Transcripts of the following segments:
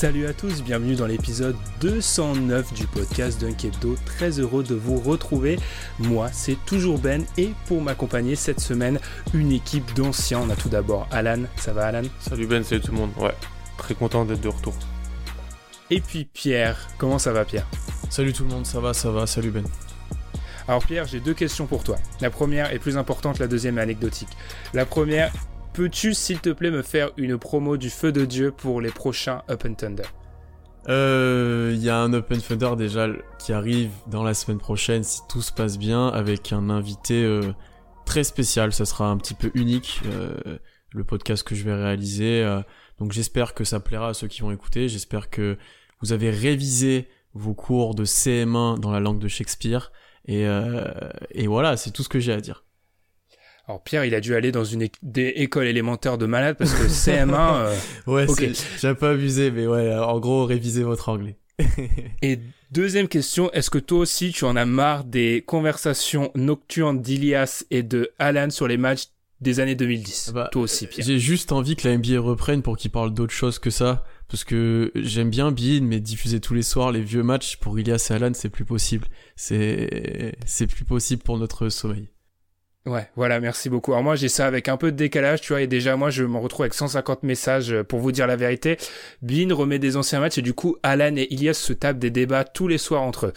Salut à tous, bienvenue dans l'épisode 209 du podcast Dunk Hebdo. Très heureux de vous retrouver. Moi, c'est toujours Ben et pour m'accompagner cette semaine, une équipe d'anciens. On a tout d'abord Alan. Ça va Alan? Salut Ben, salut tout le monde. Ouais, très content d'être de retour. Et puis Pierre. Comment ça va Pierre? Salut tout le monde, ça va, ça va. Salut Ben. Alors Pierre, j'ai deux questions pour toi. La première est plus importante, la deuxième est anecdotique. La première, peux-tu s'il te plaît me faire une promo du feu de Dieu pour les prochains and Thunder? Euh, Il y a un Open Thunder déjà qui arrive dans la semaine prochaine si tout se passe bien avec un invité euh, très spécial. Ça sera un petit peu unique euh, le podcast que je vais réaliser. euh, donc j'espère que ça plaira à ceux qui vont écouter. J'espère que vous avez révisé vos cours de CM1 dans la langue de Shakespeare. Et, euh, et voilà, c'est tout ce que j'ai à dire. Alors Pierre, il a dû aller dans une é- des écoles élémentaires de malade parce que CM1... euh, Ouais, Ok. c'est- j'ai un peu abusé, mais ouais, en gros, révisez votre anglais. Et deuxième question, est-ce que toi aussi tu en as marre des conversations nocturnes d'Ilias et de Alan sur les matchs des années 2010 Bah, Toi aussi Pierre. J'ai juste envie que la NBA reprenne pour qu'il parle d'autre chose que ça. Parce que j'aime bien Bean, mais diffuser tous les soirs les vieux matchs pour Ilias et Alan, c'est plus possible. C'est, c'est plus possible pour notre sommeil. Ouais, voilà, merci beaucoup. Alors moi j'ai ça avec un peu de décalage, tu vois, et déjà moi je me retrouve avec 150 messages euh, pour vous dire la vérité. Bean remet des anciens matchs et du coup Alan et Ilias se tapent des débats tous les soirs entre eux.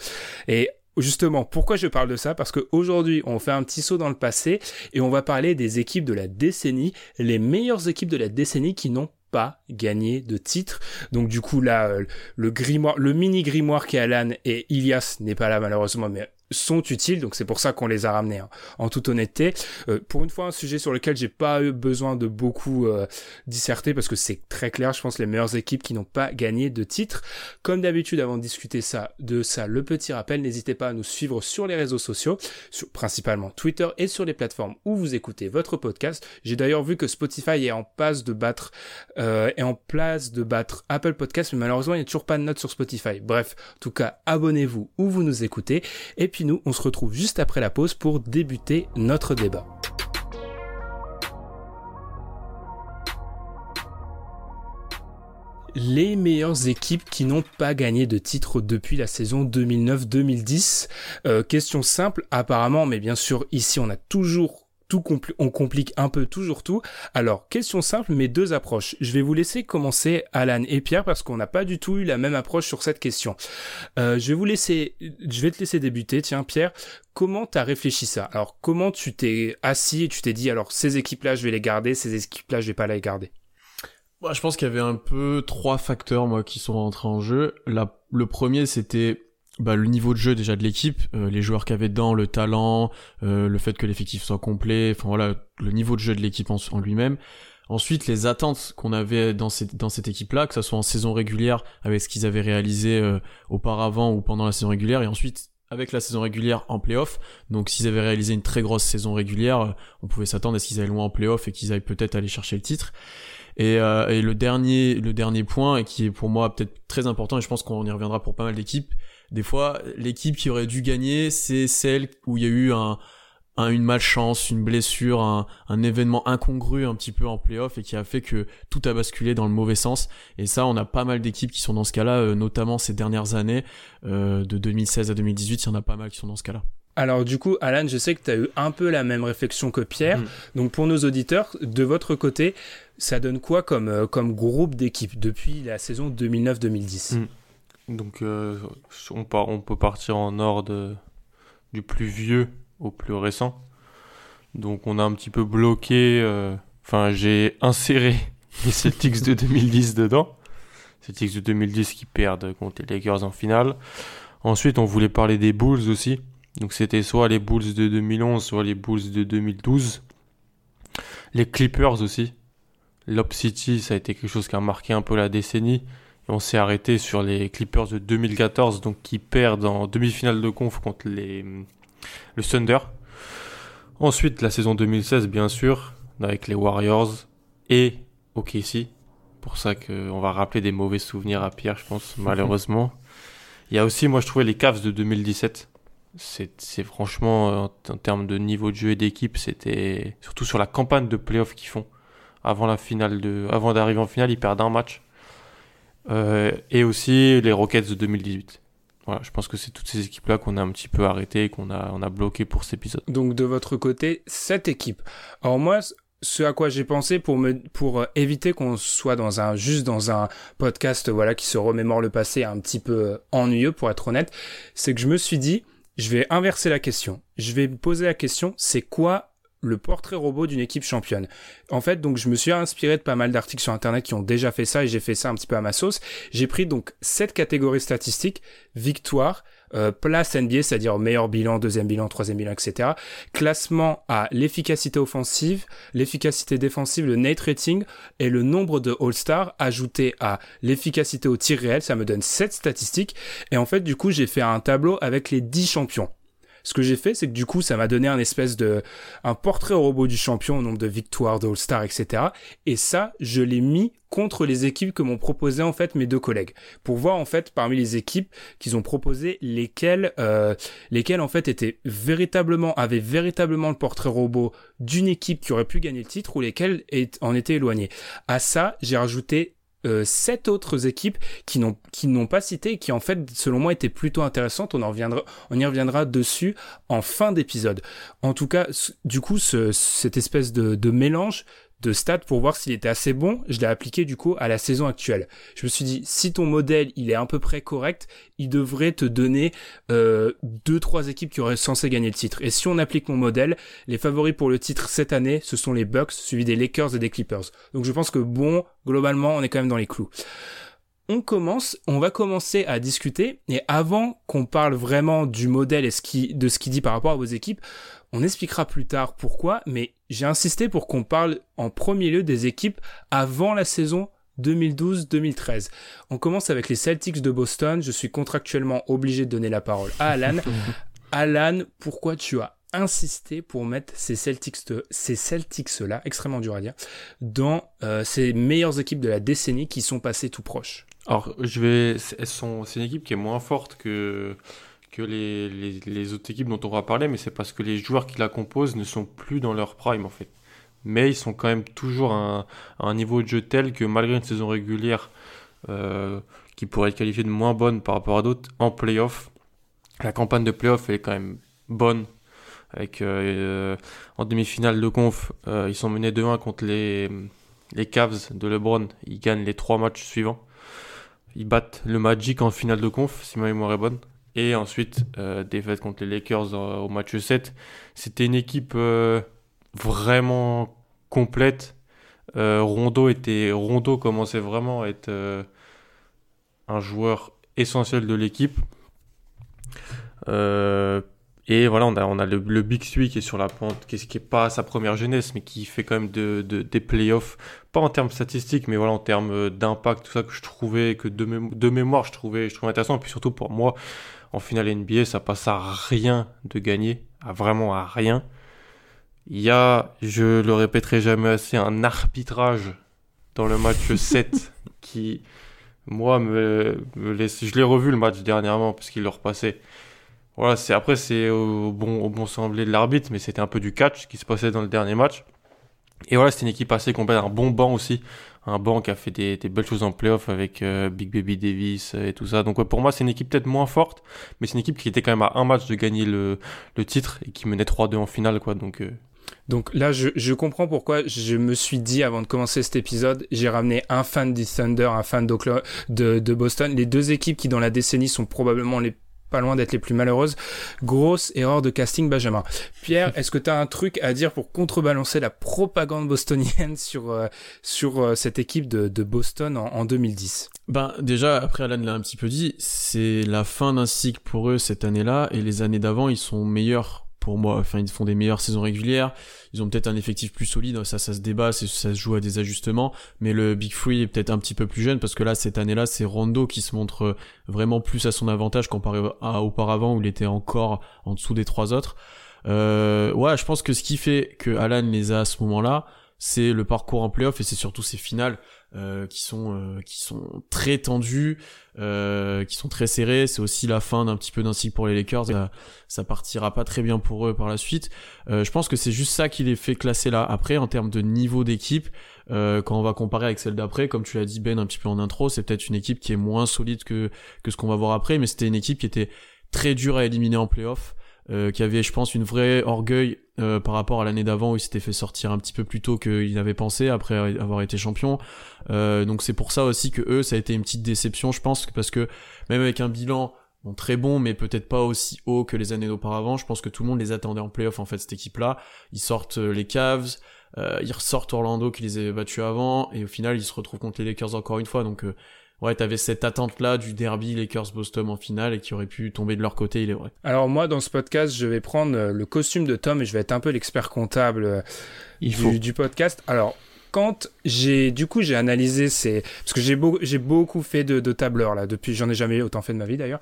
Et justement, pourquoi je parle de ça? Parce qu'aujourd'hui on fait un petit saut dans le passé et on va parler des équipes de la décennie, les meilleures équipes de la décennie qui n'ont pas gagné de titre. Donc du coup là, euh, le grimoire, le mini grimoire qui est Alan et Ilias n'est pas là malheureusement, mais sont utiles, donc c'est pour ça qu'on les a ramenés. hein. En toute honnêteté, euh, pour une fois un sujet sur lequel j'ai pas eu besoin de beaucoup euh, disserter parce que c'est très clair, je pense les meilleures équipes qui n'ont pas gagné de titre. Comme d'habitude, avant de discuter ça, de ça, le petit rappel, n'hésitez pas à nous suivre sur les réseaux sociaux, sur, principalement Twitter et sur les plateformes où vous écoutez votre podcast. J'ai d'ailleurs vu que Spotify est en passe de battre euh, est en place de battre Apple Podcast, mais malheureusement il n'y a toujours pas de notes sur Spotify. Bref, en tout cas, abonnez-vous où vous nous écoutez. Et puis nous, on se retrouve juste après la pause pour débuter notre débat. Les meilleures équipes qui n'ont pas gagné de titre depuis la saison 2009-2010. Euh, question simple, apparemment, mais bien sûr ici on a toujours tout on complique un peu toujours tout. Alors, question simple, mais deux approches. Je vais vous laisser commencer Alan et Pierre parce qu'on n'a pas du tout eu la même approche sur cette question. Euh, je vais vous laisser, je vais te laisser débuter. Tiens, Pierre, comment t'as réfléchi ça? Alors, comment tu t'es assis et tu t'es dit, alors ces équipes-là, je vais les garder, ces équipes-là, je vais pas les garder? Bah, je pense qu'il y avait un peu trois facteurs, moi, qui sont rentrés en jeu. Le premier, c'était bah, le niveau de jeu déjà de l'équipe, euh, les joueurs qu'il y dedans, le talent, euh, le fait que l'effectif soit complet, enfin voilà, le niveau de jeu de l'équipe en, en lui-même. Ensuite, les attentes qu'on avait dans cette, dans cette équipe-là, que ce soit en saison régulière, avec ce qu'ils avaient réalisé euh, auparavant ou pendant la saison régulière, et ensuite avec la saison régulière en playoff. Donc s'ils avaient réalisé une très grosse saison régulière, euh, on pouvait s'attendre à ce qu'ils aillent loin en playoff et qu'ils aillent peut-être aller chercher le titre. Et, euh, et le dernier, le dernier point, et qui est pour moi peut-être très important, et je pense qu'on y reviendra pour pas mal d'équipes, des fois, l'équipe qui aurait dû gagner, c'est celle où il y a eu un, un- une malchance, une blessure, un, un événement incongru un petit peu en playoff et qui a fait que tout a basculé dans le mauvais sens. Et ça, on a pas mal d'équipes qui sont dans ce cas-là, euh, notamment ces dernières années, euh, de 2016 à 2018, il y en a pas mal qui sont dans ce cas-là. Alors du coup, Alan, je sais que tu as eu un peu la même réflexion que Pierre. Mm. Donc pour nos auditeurs, de votre côté, ça donne quoi comme, euh, comme groupe d'équipes depuis la saison 2009-2010 Mm. Donc euh, on, peut partir en ordre du plus vieux au plus récent. Donc on a un petit peu bloqué euh, Enfin, j'ai inséré les Celtics de 2010 dedans. Celtics de 2010 qui perdent contre les Lakers en finale. Ensuite, on voulait parler des Bulls aussi. Donc c'était soit les Bulls de 2011, soit les Bulls de 2012. Les Clippers aussi. Lob City, ça a été quelque chose qui a marqué un peu la décennie. Et on s'est arrêté sur les Clippers de 2014, donc qui perdent en demi-finale de conf contre les, le Thunder. Ensuite, la saison 2016, bien sûr, avec les Warriors et OKC. Pour ça qu'on va rappeler des mauvais souvenirs à Pierre, je pense, malheureusement. Il y a aussi, moi, je trouvais les Cavs de 2017. C'est franchement, en, termes de niveau de jeu et d'équipe, c'était surtout sur la campagne de playoff qu'ils font. Avant la finale de, avant d'arriver en finale, ils perdent un match. Euh, et aussi les Rockets de 2018. Voilà, je pense que c'est toutes ces équipes-là qu'on a un petit peu arrêtées, qu'on a, on a bloqué pour cet épisode. Donc de votre côté, cette équipe. Alors moi, ce à quoi j'ai pensé pour me pour euh, éviter qu'on soit dans un juste dans un podcast voilà qui se remémore le passé un petit peu euh, ennuyeux pour être honnête, c'est que je me suis dit je vais inverser la question. Je vais me poser la question c'est quoi le portrait robot d'une équipe championne. En fait, donc je me suis inspiré de pas mal d'articles sur internet qui ont déjà fait ça et j'ai fait ça un petit peu à ma sauce. J'ai pris donc cette catégorie statistique victoire, euh, place NBA, c'est-à-dire meilleur bilan, deuxième bilan, troisième bilan, etc. Classement à l'efficacité offensive, l'efficacité défensive, le net rating et le nombre de All-Stars ajouté à l'efficacité au tir réel. Ça me donne sept statistiques. Et en fait, du coup, j'ai fait un tableau avec les 10 champions. Ce que j'ai fait, c'est que du coup, ça m'a donné un espèce de, un portrait robot du champion au nombre de victoires, de All-Star, etc. Et ça, je l'ai mis contre les équipes que m'ont proposé en fait mes deux collègues pour voir en fait parmi les équipes qu'ils ont proposé lesquelles euh, lesquelles en fait étaient véritablement avaient véritablement le portrait robot d'une équipe qui aurait pu gagner le titre ou lesquelles en étaient éloignées. À ça, j'ai rajouté sept autres équipes qui n'ont qui n'ont pas cité qui en fait selon moi étaient plutôt intéressantes. On en reviendra on y reviendra dessus en fin d'épisode. En tout cas, du coup, ce, cette espèce de mélange de stats pour voir s'il était assez bon, je l'ai appliqué du coup à la saison actuelle. Je me suis dit, si ton modèle il est à peu près correct, il devrait te donner euh, deux trois équipes qui auraient censé gagner le titre. Et si on applique mon modèle, les favoris pour le titre cette année, ce sont les Bucks, suivis des Lakers et des Clippers. Donc je pense que bon, globalement, on est quand même dans les clous on commence, on va commencer à discuter et avant qu'on parle vraiment du modèle et ce qui, de ce qu'il dit par rapport à vos équipes, on expliquera plus tard pourquoi, mais j'ai insisté pour qu'on parle en premier lieu des équipes avant la saison 2012-2013. On commence avec les Celtics de Boston. Je suis contractuellement obligé de donner la parole à Alan. Alan, pourquoi tu as insisté pour mettre ces Celtics, ces Celtics là, extrêmement dur à dire, dans euh, ces meilleures équipes de la décennie qui sont passées tout proches? Alors, je vais, elles sont, c'est une équipe qui est moins forte que que les, autres équipes dont on va parler, mais c'est parce que les joueurs qui la composent ne sont plus dans leur prime en fait. Mais ils sont quand même toujours à un, niveau de jeu tel que malgré une saison régulière euh, qui pourrait être qualifiée de moins bonne par rapport à d'autres, en playoff, la campagne de playoff est quand même bonne. Avec euh, en demi-finale de conf, euh, ils sont menés 2-1 contre les, les Cavs de LeBron. Ils gagnent les trois matchs suivants. Ils battent le Magic en finale de conf, si ma mémoire est bonne. Et ensuite, euh, défaite contre les Lakers au match 7. C'était une équipe euh, vraiment complète. Euh, Rondo, était, Rondo commençait vraiment à être euh, un joueur essentiel de l'équipe. et voilà, on a, on a le, Big Three qui est sur la pente, qui n'est pas sa première jeunesse, mais qui fait quand même de, des playoffs, pas en termes statistiques, mais voilà, en termes d'impact, tout ça que je trouvais, que de, de mémoire, je trouvais, je trouvais intéressant. Et puis surtout pour moi, en finale NBA, ça passe à rien de gagner, à vraiment à rien. Il y a, je le répéterai jamais assez, un arbitrage dans le match 7 qui, moi, me, laisse. Je l'ai revu le match dernièrement parce qu'il le repassait. Voilà, c'est après c'est au bon au bon semblé de l'arbitre, mais c'était un peu du catch qui se passait dans le dernier match. Et voilà, c'était une équipe assez complète, un bon banc aussi un banc qui a fait des, belles choses en playoff avec euh, Big Baby Davis et tout ça. Donc pour moi, c'est une équipe peut-être moins forte, mais c'est une équipe qui était quand même à un match de gagner le, titre et qui menait 3-2 en finale. quoi. Donc, euh. là, je, comprends pourquoi je me suis dit avant de commencer cet épisode, j'ai ramené un fan du Thunder, un fan de Boston, les deux équipes qui dans la décennie sont probablement les pas loin d'être les plus malheureuses. Grosse erreur de casting, Benjamin. Pierre, est-ce que tu as un truc à dire pour contrebalancer la propagande bostonienne sur, euh, sur euh, cette équipe de, de Boston en, en 2010 Ben déjà, après Alan l'a un petit peu dit, c'est la fin d'un cycle pour eux cette année-là, et les années d'avant, ils sont meilleurs pour moi. Enfin, ils font des meilleures saisons régulières. Ils ont peut-être un effectif plus solide. Ça, ça se débat. Ça se joue à des ajustements. Mais le Big Free est peut-être un petit peu plus jeune parce que là, cette année-là, c'est Rondo qui se montre vraiment plus à son avantage comparé à auparavant où il était encore en dessous des trois autres. Euh, ouais, je pense que ce qui fait que Alan les a à ce moment-là, c'est le parcours en playoff et c'est surtout ses finales euh, qui sont euh, qui sont très tendues, euh, qui sont très serrées. C'est aussi la fin d'un petit peu d'un cycle pour les Lakers. Ça, ça, partira pas très bien pour eux par la suite. je pense que c'est juste ça qui les fait classer là. Après, en termes de niveau d'équipe, quand on va comparer avec celle d'après, comme tu l'as dit Ben un petit peu en intro, c'est peut-être une équipe qui est moins solide que que ce qu'on va voir après, mais c'était une équipe qui était très dure à éliminer en playoff euh, qui avait, je pense, une vraie orgueil euh, par rapport à l'année d'avant où il s'était fait sortir un petit peu plus tôt qu'il avait pensé après avoir été champion. Euh, donc c'est pour ça aussi que eux, ça a été une petite déception, je pense, parce que même avec un bilan bon, très bon, mais peut-être pas aussi haut que les années d'auparavant, je pense que tout le monde les attendait en playoff en fait cette équipe-là. Ils sortent euh, les Cavs. Euh, ils ressortent Orlando qui les avait battus avant et au final ils se retrouvent contre les Lakers encore une fois donc ouais, t'avais cette attente-là du derby Lakers-Boston en finale et qui aurait pu tomber de leur côté, il est vrai. Alors moi, dans ce podcast, je vais prendre euh, le costume de Tom et je vais être un peu l'expert comptable euh, du, du, podcast. Alors, quand j'ai, du coup, j'ai analysé ces, parce que j'ai beaucoup, j'ai beaucoup fait de, de tableurs là depuis, j'en ai jamais autant fait de ma vie d'ailleurs.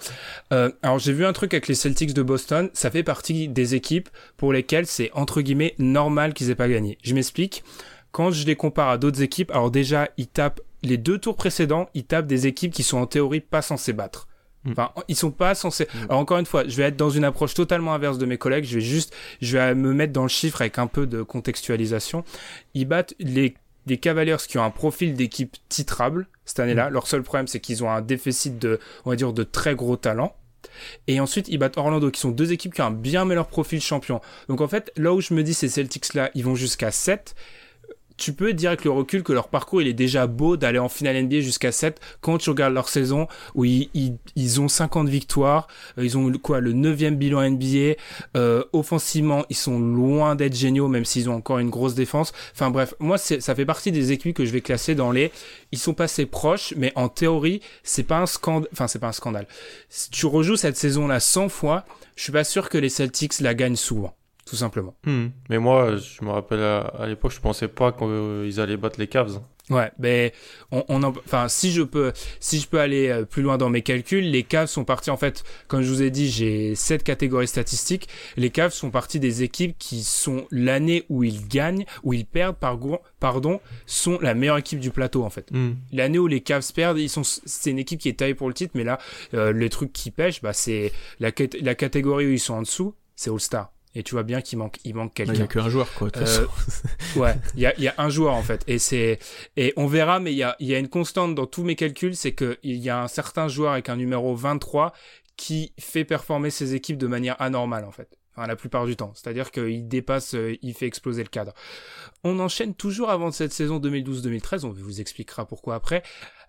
Euh, alors j'ai vu un truc avec les Celtics de Boston, ça fait partie des équipes pour lesquelles c'est entre guillemets normal qu'ils aient pas gagné. Je m'explique. Quand je les compare à d'autres équipes, alors déjà ils tapent les deux tours précédents, ils tapent des équipes qui sont en théorie pas censées battre. Hmm. Enfin, ils sont pas censés. Hmm. Alors encore une fois, je vais être dans une approche totalement inverse de mes collègues. Je vais juste, je vais me mettre dans le chiffre avec un peu de contextualisation. Ils battent les des Cavaliers qui ont un profil d'équipe titrable cette année-là. Hmm. Leur seul problème, c'est qu'ils ont un déficit de, on va dire, de très gros talent. Et ensuite, ils battent Orlando, qui sont deux équipes qui ont un bien meilleur profil champion. Donc en fait, là où je me dis ces Celtics-là, ils vont jusqu'à 7 tu peux dire avec le recul que leur parcours il est déjà beau d'aller en finale NBA jusqu'à 7 quand tu regardes leur saison où ils, ont 50 victoires, euh, ils ont quoi le 9 bilan NBA, euh, offensivement ils sont loin d'être géniaux même s'ils ont encore une grosse défense. Enfin bref, moi ça fait partie des équipes que je vais classer dans les ils sont passés proches mais en théorie, c'est pas un scandale enfin c'est pas un scandale. Si tu rejoues cette saison là 100 fois, je suis pas sûr que les Celtics la gagnent souvent tout simplement. Hmm. Mais moi, je me rappelle à, l'époque, je pensais pas qu'ils allaient battre les Cavs. Ouais, mais on, on enfin, si je peux, si je peux aller euh, plus loin dans mes calculs, les Cavs sont partis en fait, comme je vous ai dit, j'ai sept catégories statistiques. Les Cavs sont partis des équipes qui sont l'année où ils gagnent, où ils perdent, pardon, sont la meilleure équipe du plateau en fait. Hmm. L'année où les Cavs perdent, ils sont, c'est une équipe qui est taillée pour le titre, mais là, euh, les trucs qui pêchent, bah c'est la, la catégorie où ils sont en dessous, c'est All Star et tu vois bien qu'il manque il manque quelqu'un. Il y a qu'un joueur quoi. Euh, ouais, il y a, y a un joueur en fait et c'est et on verra mais il y a il y a une constante dans tous mes calculs c'est que il y a un certain joueur avec un numéro 23 qui fait performer ses équipes de manière anormale en fait. Enfin, la plupart du temps. C'est-à-dire qu'il dépasse, euh, il fait exploser le cadre. On enchaîne toujours avant cette saison 2012-2013, on vous expliquera pourquoi après,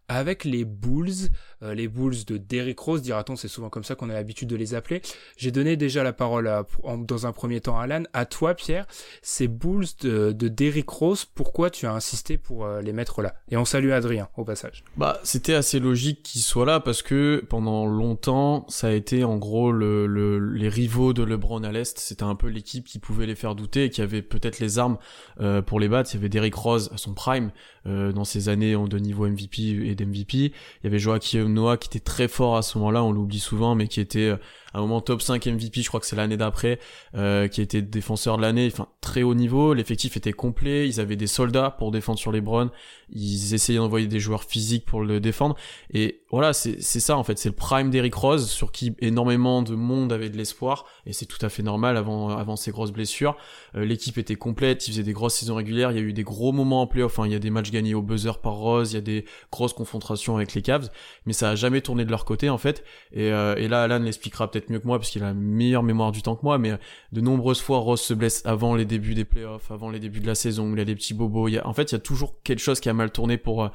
avec les Bulls, euh, les Bulls de Derrick Rose, dira-t-on, c'est souvent comme ça qu'on a l'habitude de les appeler. J'ai donné déjà la parole dans un premier temps à Alan. À toi, Pierre, ces Bulls de, de Derrick Rose, pourquoi tu as insisté pour euh, les mettre là? Et on salue Adrien au passage. Bah, c'était assez logique qu'ils soient là parce que pendant longtemps, ça a été en gros le, le, les rivaux de LeBron à l'est. C'était un peu l'équipe qui pouvait les faire douter et qui avait peut-être les armes euh, pour les battre. Il y avait Derrick Rose à son prime dans ses années de niveau MVP et d'MVP. Il y avait Joachim Noah qui était très fort à ce moment-là, on l'oublie souvent, mais qui était euh, un moment top 5 MVP, je crois que c'est l'année d'après, euh, qui était défenseur de l'année, enfin très haut niveau, l'effectif était complet, ils avaient des soldats pour défendre sur les Browns, ils essayaient d'envoyer des joueurs physiques pour le défendre, et voilà, c'est ça en fait, c'est le prime d'Eric Rose, sur qui énormément de monde avait de l'espoir, et c'est tout à fait normal avant, avant ses grosses blessures, euh, l'équipe était complète, ils faisaient des grosses saisons régulières, il y a eu des gros moments en playoff, enfin il y a des matchs gagnés au buzzer par Rose, il y a des grosses confrontations avec les Cavs, mais ça a jamais tourné de leur côté en fait, et, euh, et là Alan l'expliquera peut-être mieux que moi parce qu'il a une meilleure mémoire du temps que moi, mais de nombreuses fois Ross se blesse avant les débuts des playoffs, avant les débuts de la saison, il a des petits bobos. Il y a, en fait, il y a toujours quelque chose qui a mal tourné pour euh,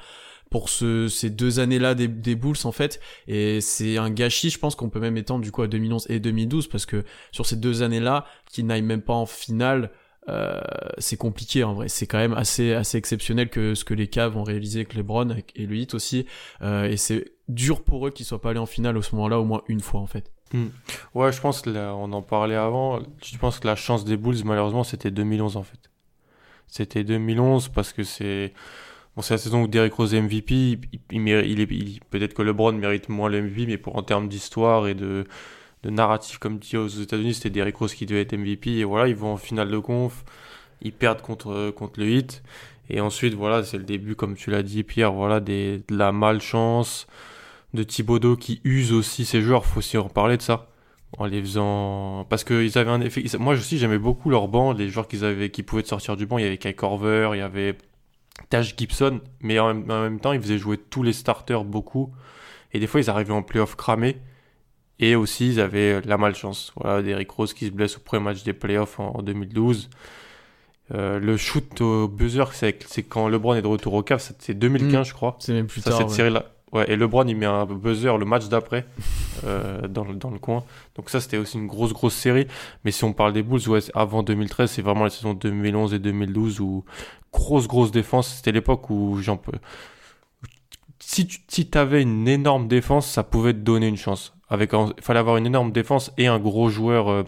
pour ce, ces deux années-là des, des Bulls en fait. Et c'est un gâchis, je pense qu'on peut même étendre du coup à 2011 et 2012 parce que sur ces deux années-là, qu'ils n'aillent même pas en finale, euh, c'est compliqué en vrai. C'est quand même assez assez exceptionnel que ce que les Cavs ont réalisé avec LeBron et le Heat aussi. Euh, et c'est dur pour eux qu'ils soient pas allés en finale au moment-là au moins une fois en fait. Hmm. Ouais, je pense que on en parlait avant. Je pense que la chance des Bulls malheureusement c'était 2011 en fait. C'était 2011 parce que c'est bon, la saison où Derrick Rose est MVP. Il, il, peut-être que LeBron mérite moins le MVP, mais pour en termes d'histoire et de de narratif, comme dit aux États-Unis, c'était Derrick Rose qui devait être MVP. Et voilà, ils vont en finale de conf, ils perdent contre, contre le Hit. Et ensuite, voilà, c'est le début, comme tu l'as dit, Pierre, voilà, de la malchance de Thibodeau qui use aussi ses joueurs. Faut aussi en reparler de ça. En les faisant. Parce qu'ils avaient un effet. Moi aussi, j'aimais beaucoup leur banc, les joueurs qu'ils avaient, qui pouvaient sortir du banc. Il y avait Kai Corver, il y avait Taj Gibson. Mais en même, en même temps, ils faisaient jouer tous les starters beaucoup. Et des fois, ils arrivaient en playoff cramés. Et aussi, ils avaient la malchance. Voilà, Derrick Rose qui se blesse au premier match des playoffs en, 2012. Euh, le shoot au buzzer, c'est quand LeBron est de retour au CAF, c'est 2015, mm. je crois. C'est même plus tard. Cette série -là. Ouais, et LeBron, il met un buzzer le match d'après euh, dans, dans, le coin. Donc ça, c'était aussi une grosse, grosse série. Mais si on parle des Bulls, ouais, avant 2013, c'est vraiment la saison 2011 et 2012 où grosse, grosse défense. C'était l'époque où j'en peux... Si tu si une énorme défense, ça pouvait te donner une chance. Avec il fallait avoir une énorme défense et un gros joueur euh,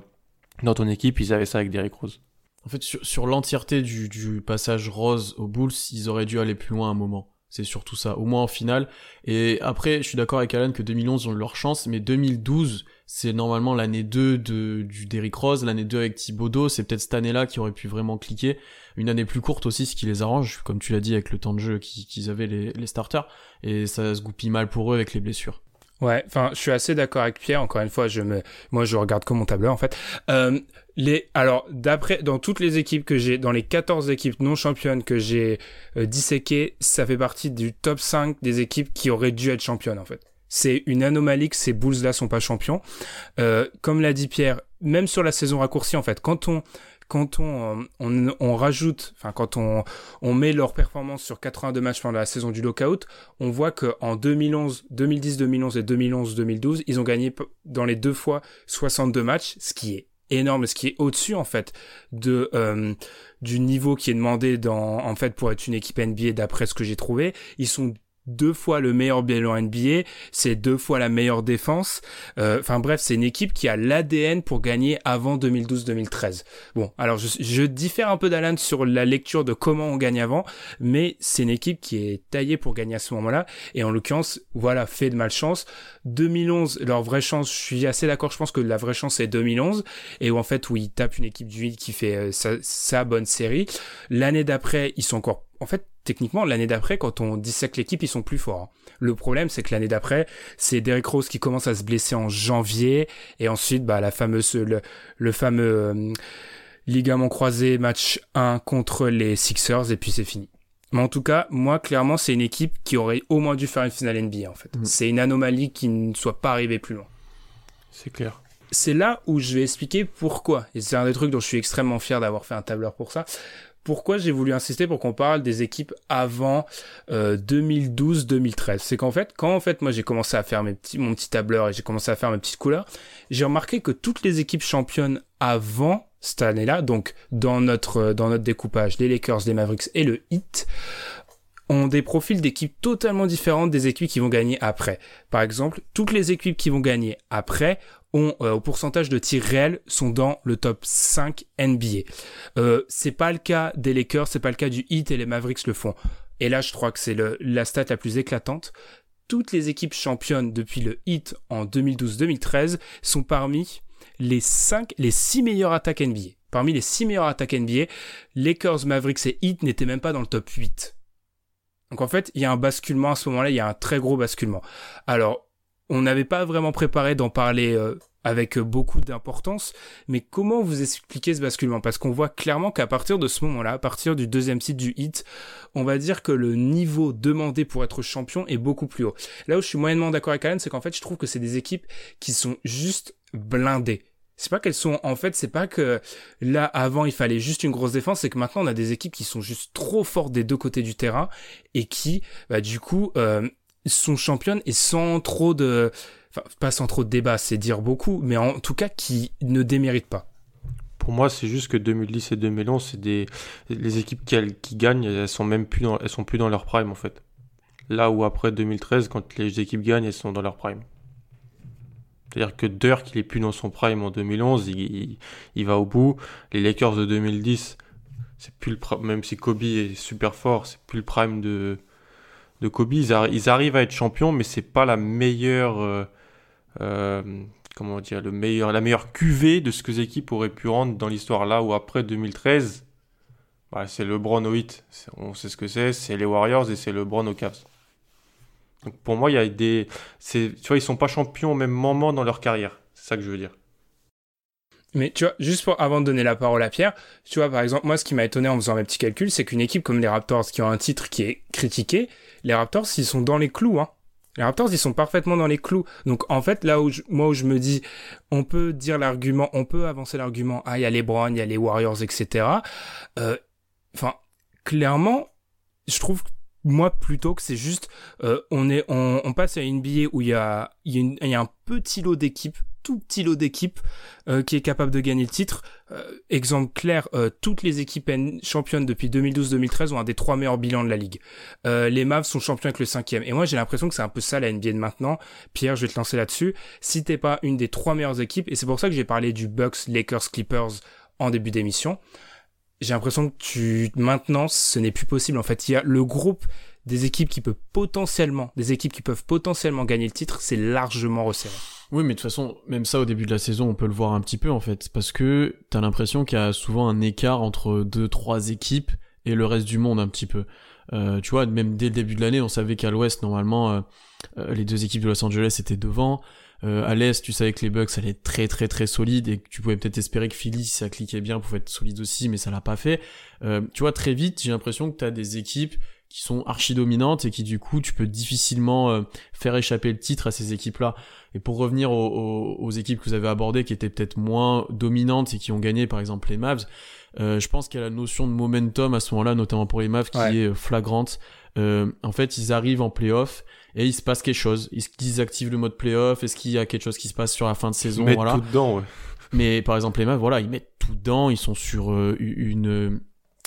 dans ton équipe. Ils avaient ça avec Derrick Rose. En fait, sur, sur l'entièreté du, du, passage Rose aux Bulls, ils auraient dû aller plus loin à un moment. C'est surtout ça, au moins en finale. Et après, je suis d'accord avec Alan que 2011 ont eu leur chance, mais 2012, c'est normalement l'année 2 de, du Derrick Rose, l'année 2 avec Thibodeau, c'est peut-être cette année-là qui aurait pu vraiment cliquer. Une année plus courte aussi, ce qui les arrange, comme tu l'as dit, avec le temps de jeu qu'ils avaient les, les starters, et ça se goupille mal pour eux avec les blessures. Ouais, enfin, je suis assez d'accord avec Pierre. Encore une fois, je me, moi, je regarde comme mon tableur en fait. Euh, les, alors, d'après, dans toutes les équipes que j'ai, dans les 14 équipes non championnes que j'ai euh, disséquées, ça fait partie du top 5 des équipes qui auraient dû être championnes en fait. C'est une anomalie que ces Bulls-là sont pas champions. Euh, comme l'a dit Pierre, même sur la saison raccourcie en fait, quand on quand on, on, on rajoute, enfin quand on, on met leur performance sur 82 matchs pendant la saison du lockout, on voit que en 2011, 2010, 2011 et 2011, 2012, ils ont gagné dans les deux fois 62 matchs, ce qui est énorme, ce qui est au-dessus en fait de euh, du niveau qui est demandé dans en fait pour être une équipe NBA d'après ce que j'ai trouvé. Ils sont deux fois le meilleur bilan NBA, c'est deux fois la meilleure défense. Euh, enfin bref, c'est une équipe qui a l'ADN pour gagner avant 2012-2013. Bon, alors je, diffère un peu d'Alan sur la lecture de comment on gagne avant, mais c'est une équipe qui est taillée pour gagner à ce moment-là. Et en l'occurrence, voilà, fait de malchance. 2011, leur vraie chance, je suis assez d'accord, je pense que la vraie chance c'est 2011, et où en fait où ils tapent une équipe du 8 qui fait euh, sa bonne série. L'année d'après, ils sont encore en fait, techniquement, l'année d'après, quand on dissèque l'équipe, ils sont plus forts. Hein. Le problème, c'est que l'année d'après, c'est Derrick Rose qui commence à se blesser en janvier, et ensuite, bah, la fameuse, le, fameux euh, ligament croisé match 1 contre les Sixers, et puis c'est fini. Mais en tout cas, moi, clairement, c'est une équipe qui aurait au moins dû faire une finale NBA, en fait. Mm. C'est une anomalie qui ne soit pas arrivée plus loin. C'est clair. C'est là où je vais expliquer pourquoi. Et c'est un des trucs dont je suis extrêmement fier d'avoir fait un tableur pour ça pourquoi j'ai voulu insister pour qu'on parle des équipes avant 2012-2013 euh, C'est qu'en fait, quand en fait moi j'ai commencé à faire mes petits, mon petit tableur et j'ai commencé à faire mes petites couleurs, j'ai remarqué que toutes les équipes championnes avant cette année-là, donc dans notre euh, dans notre découpage, les Lakers, les Mavericks et le Heat, ont des profils d'équipes totalement différentes des équipes qui vont gagner après. Par exemple, toutes les équipes qui vont gagner après ont euh, au pourcentage de tirs réels sont dans le top 5 NBA. Euh, c'est pas le cas des Lakers, c'est pas le cas du Heat et les Mavericks le font. Et là, je crois que c'est la stat la plus éclatante. Toutes les équipes championnes depuis le Heat en 2012-2013 sont parmi les 5, les 6 meilleures attaques NBA. Parmi les 6 meilleures attaques NBA, Lakers, Mavericks et Heat n'étaient même pas dans le top 8. Donc en fait, il y a un basculement à ce moment-là, il y a un très gros basculement. Alors, on n'avait pas vraiment préparé d'en parler euh, avec beaucoup d'importance, mais comment vous expliquez ce basculement? Parce qu'on voit clairement qu'à partir de ce moment-là, à partir du deuxième site du hit, on va dire que le niveau demandé pour être champion est beaucoup plus haut. Là où je suis moyennement d'accord avec Alan, c'est qu'en fait, je trouve que c'est des équipes qui sont juste blindées c'est pas qu'elles sont en fait c'est pas que là avant il fallait juste une grosse défense c'est que maintenant on a des équipes qui sont juste trop fortes des deux côtés du terrain et qui bah, du coup euh, sont championnes et sans trop de enfin pas sans trop de débat c'est dire beaucoup mais en tout cas qui ne déméritent pas. Pour moi c'est juste que 2010 et 2011 c'est des les équipes qui, gagnent elles sont même plus dans elles sont plus dans leur prime en fait. Là où après 2013 quand les équipes gagnent elles sont dans leur prime. C'est-à-dire que Dirk, il est plus dans son prime en 2011, il, il, va au bout. Les Lakers de 2010, c'est plus le même si Kobe est super fort, c'est plus le prime de, de Kobe. Ils, arrivent à être champions, mais c'est pas la meilleure, euh, euh, comment dire, la meilleure cuvée de ce que les équipes auraient pu rendre dans l'histoire. Là où après 2013, bah, c'est LeBron au 8, on sait ce que c'est, c'est les Warriors et c'est LeBron au Cavs. Pour moi, il y. Tu vois, ils sont pas champions au même moment dans leur carrière. C'est ça que je veux dire. Mais tu vois, juste avant de donner la parole à Pierre, tu vois, par exemple, moi, ce qui m'a étonné en faisant mes petits calculs, c'est qu'une équipe comme les Raptors, qui ont un titre qui est critiqué, les Raptors, ils sont dans les clous, hein. Les Raptors, ils sont parfaitement dans les clous. Donc, en fait, là où moi, où je me dis, on peut dire l'argument, on peut avancer l'argument, ah, il y a les Browns, il y a les Warriors, etc. Euh, enfin, clairement, je trouve moi plutôt que c'est juste euh, on est on, passe à une NBA où il y a il y, a un petit lot d'équipes tout petit lot d'équipes euh, qui est capable de gagner le titre. Euh, exemple clair toutes les équipes championnes depuis 2012-2013 ont un des trois meilleurs bilans de la ligue. Les Mavs sont champions avec le cinquième. Et moi j'ai l'impression que c'est un peu ça la NBA de maintenant. Pierre je vais te lancer là-dessus. Si t'es pas une des trois meilleures équipes et c'est pour ça que j'ai parlé du Bucks Lakers Clippers en début d'émission j'ai l'impression que tu maintenant ce n'est plus possible. En fait il y a le groupe des équipes qui peuvent potentiellement des équipes qui peuvent potentiellement gagner le titre c'est largement resserré. Oui mais de toute façon même ça au début de la saison on peut le voir un petit peu en fait. Parce que t'as l'impression qu'il y a souvent un écart entre deux trois équipes et le reste du monde un petit peu. Euh, tu vois même dès le début de l'année on savait qu'à l'ouest normalement euh, euh, les deux équipes de Los Angeles étaient devant euh, à l'Est, tu savais que les Bucks allaient être très très très solides et que tu pouvais peut-être espérer que Philly, si ça cliquait bien, pouvait être solide aussi, mais ça l'a pas fait. Euh, tu vois, très vite, j'ai l'impression que tu as des équipes qui sont archi dominantes et qui du coup tu peux difficilement euh, faire échapper le titre à ces équipes-là. Et pour revenir aux, aux, équipes que vous avez abordées qui étaient peut-être moins dominantes et qui ont gagné par exemple les Mavs, euh, je pense qu'il y a la notion de momentum à ce moment-là, notamment pour les Mavs, qui est flagrante. Euh, en fait, ils arrivent en playoff et il se passe quelque chose. Est-ce qu'ils activent le mode playoff Est-ce qu'il y a quelque chose qui se passe sur la fin de saison Ils mettent tout dedans, ouais. Mais par exemple, les Mavs, voilà, ils mettent tout dedans. Ils sont sur euh, une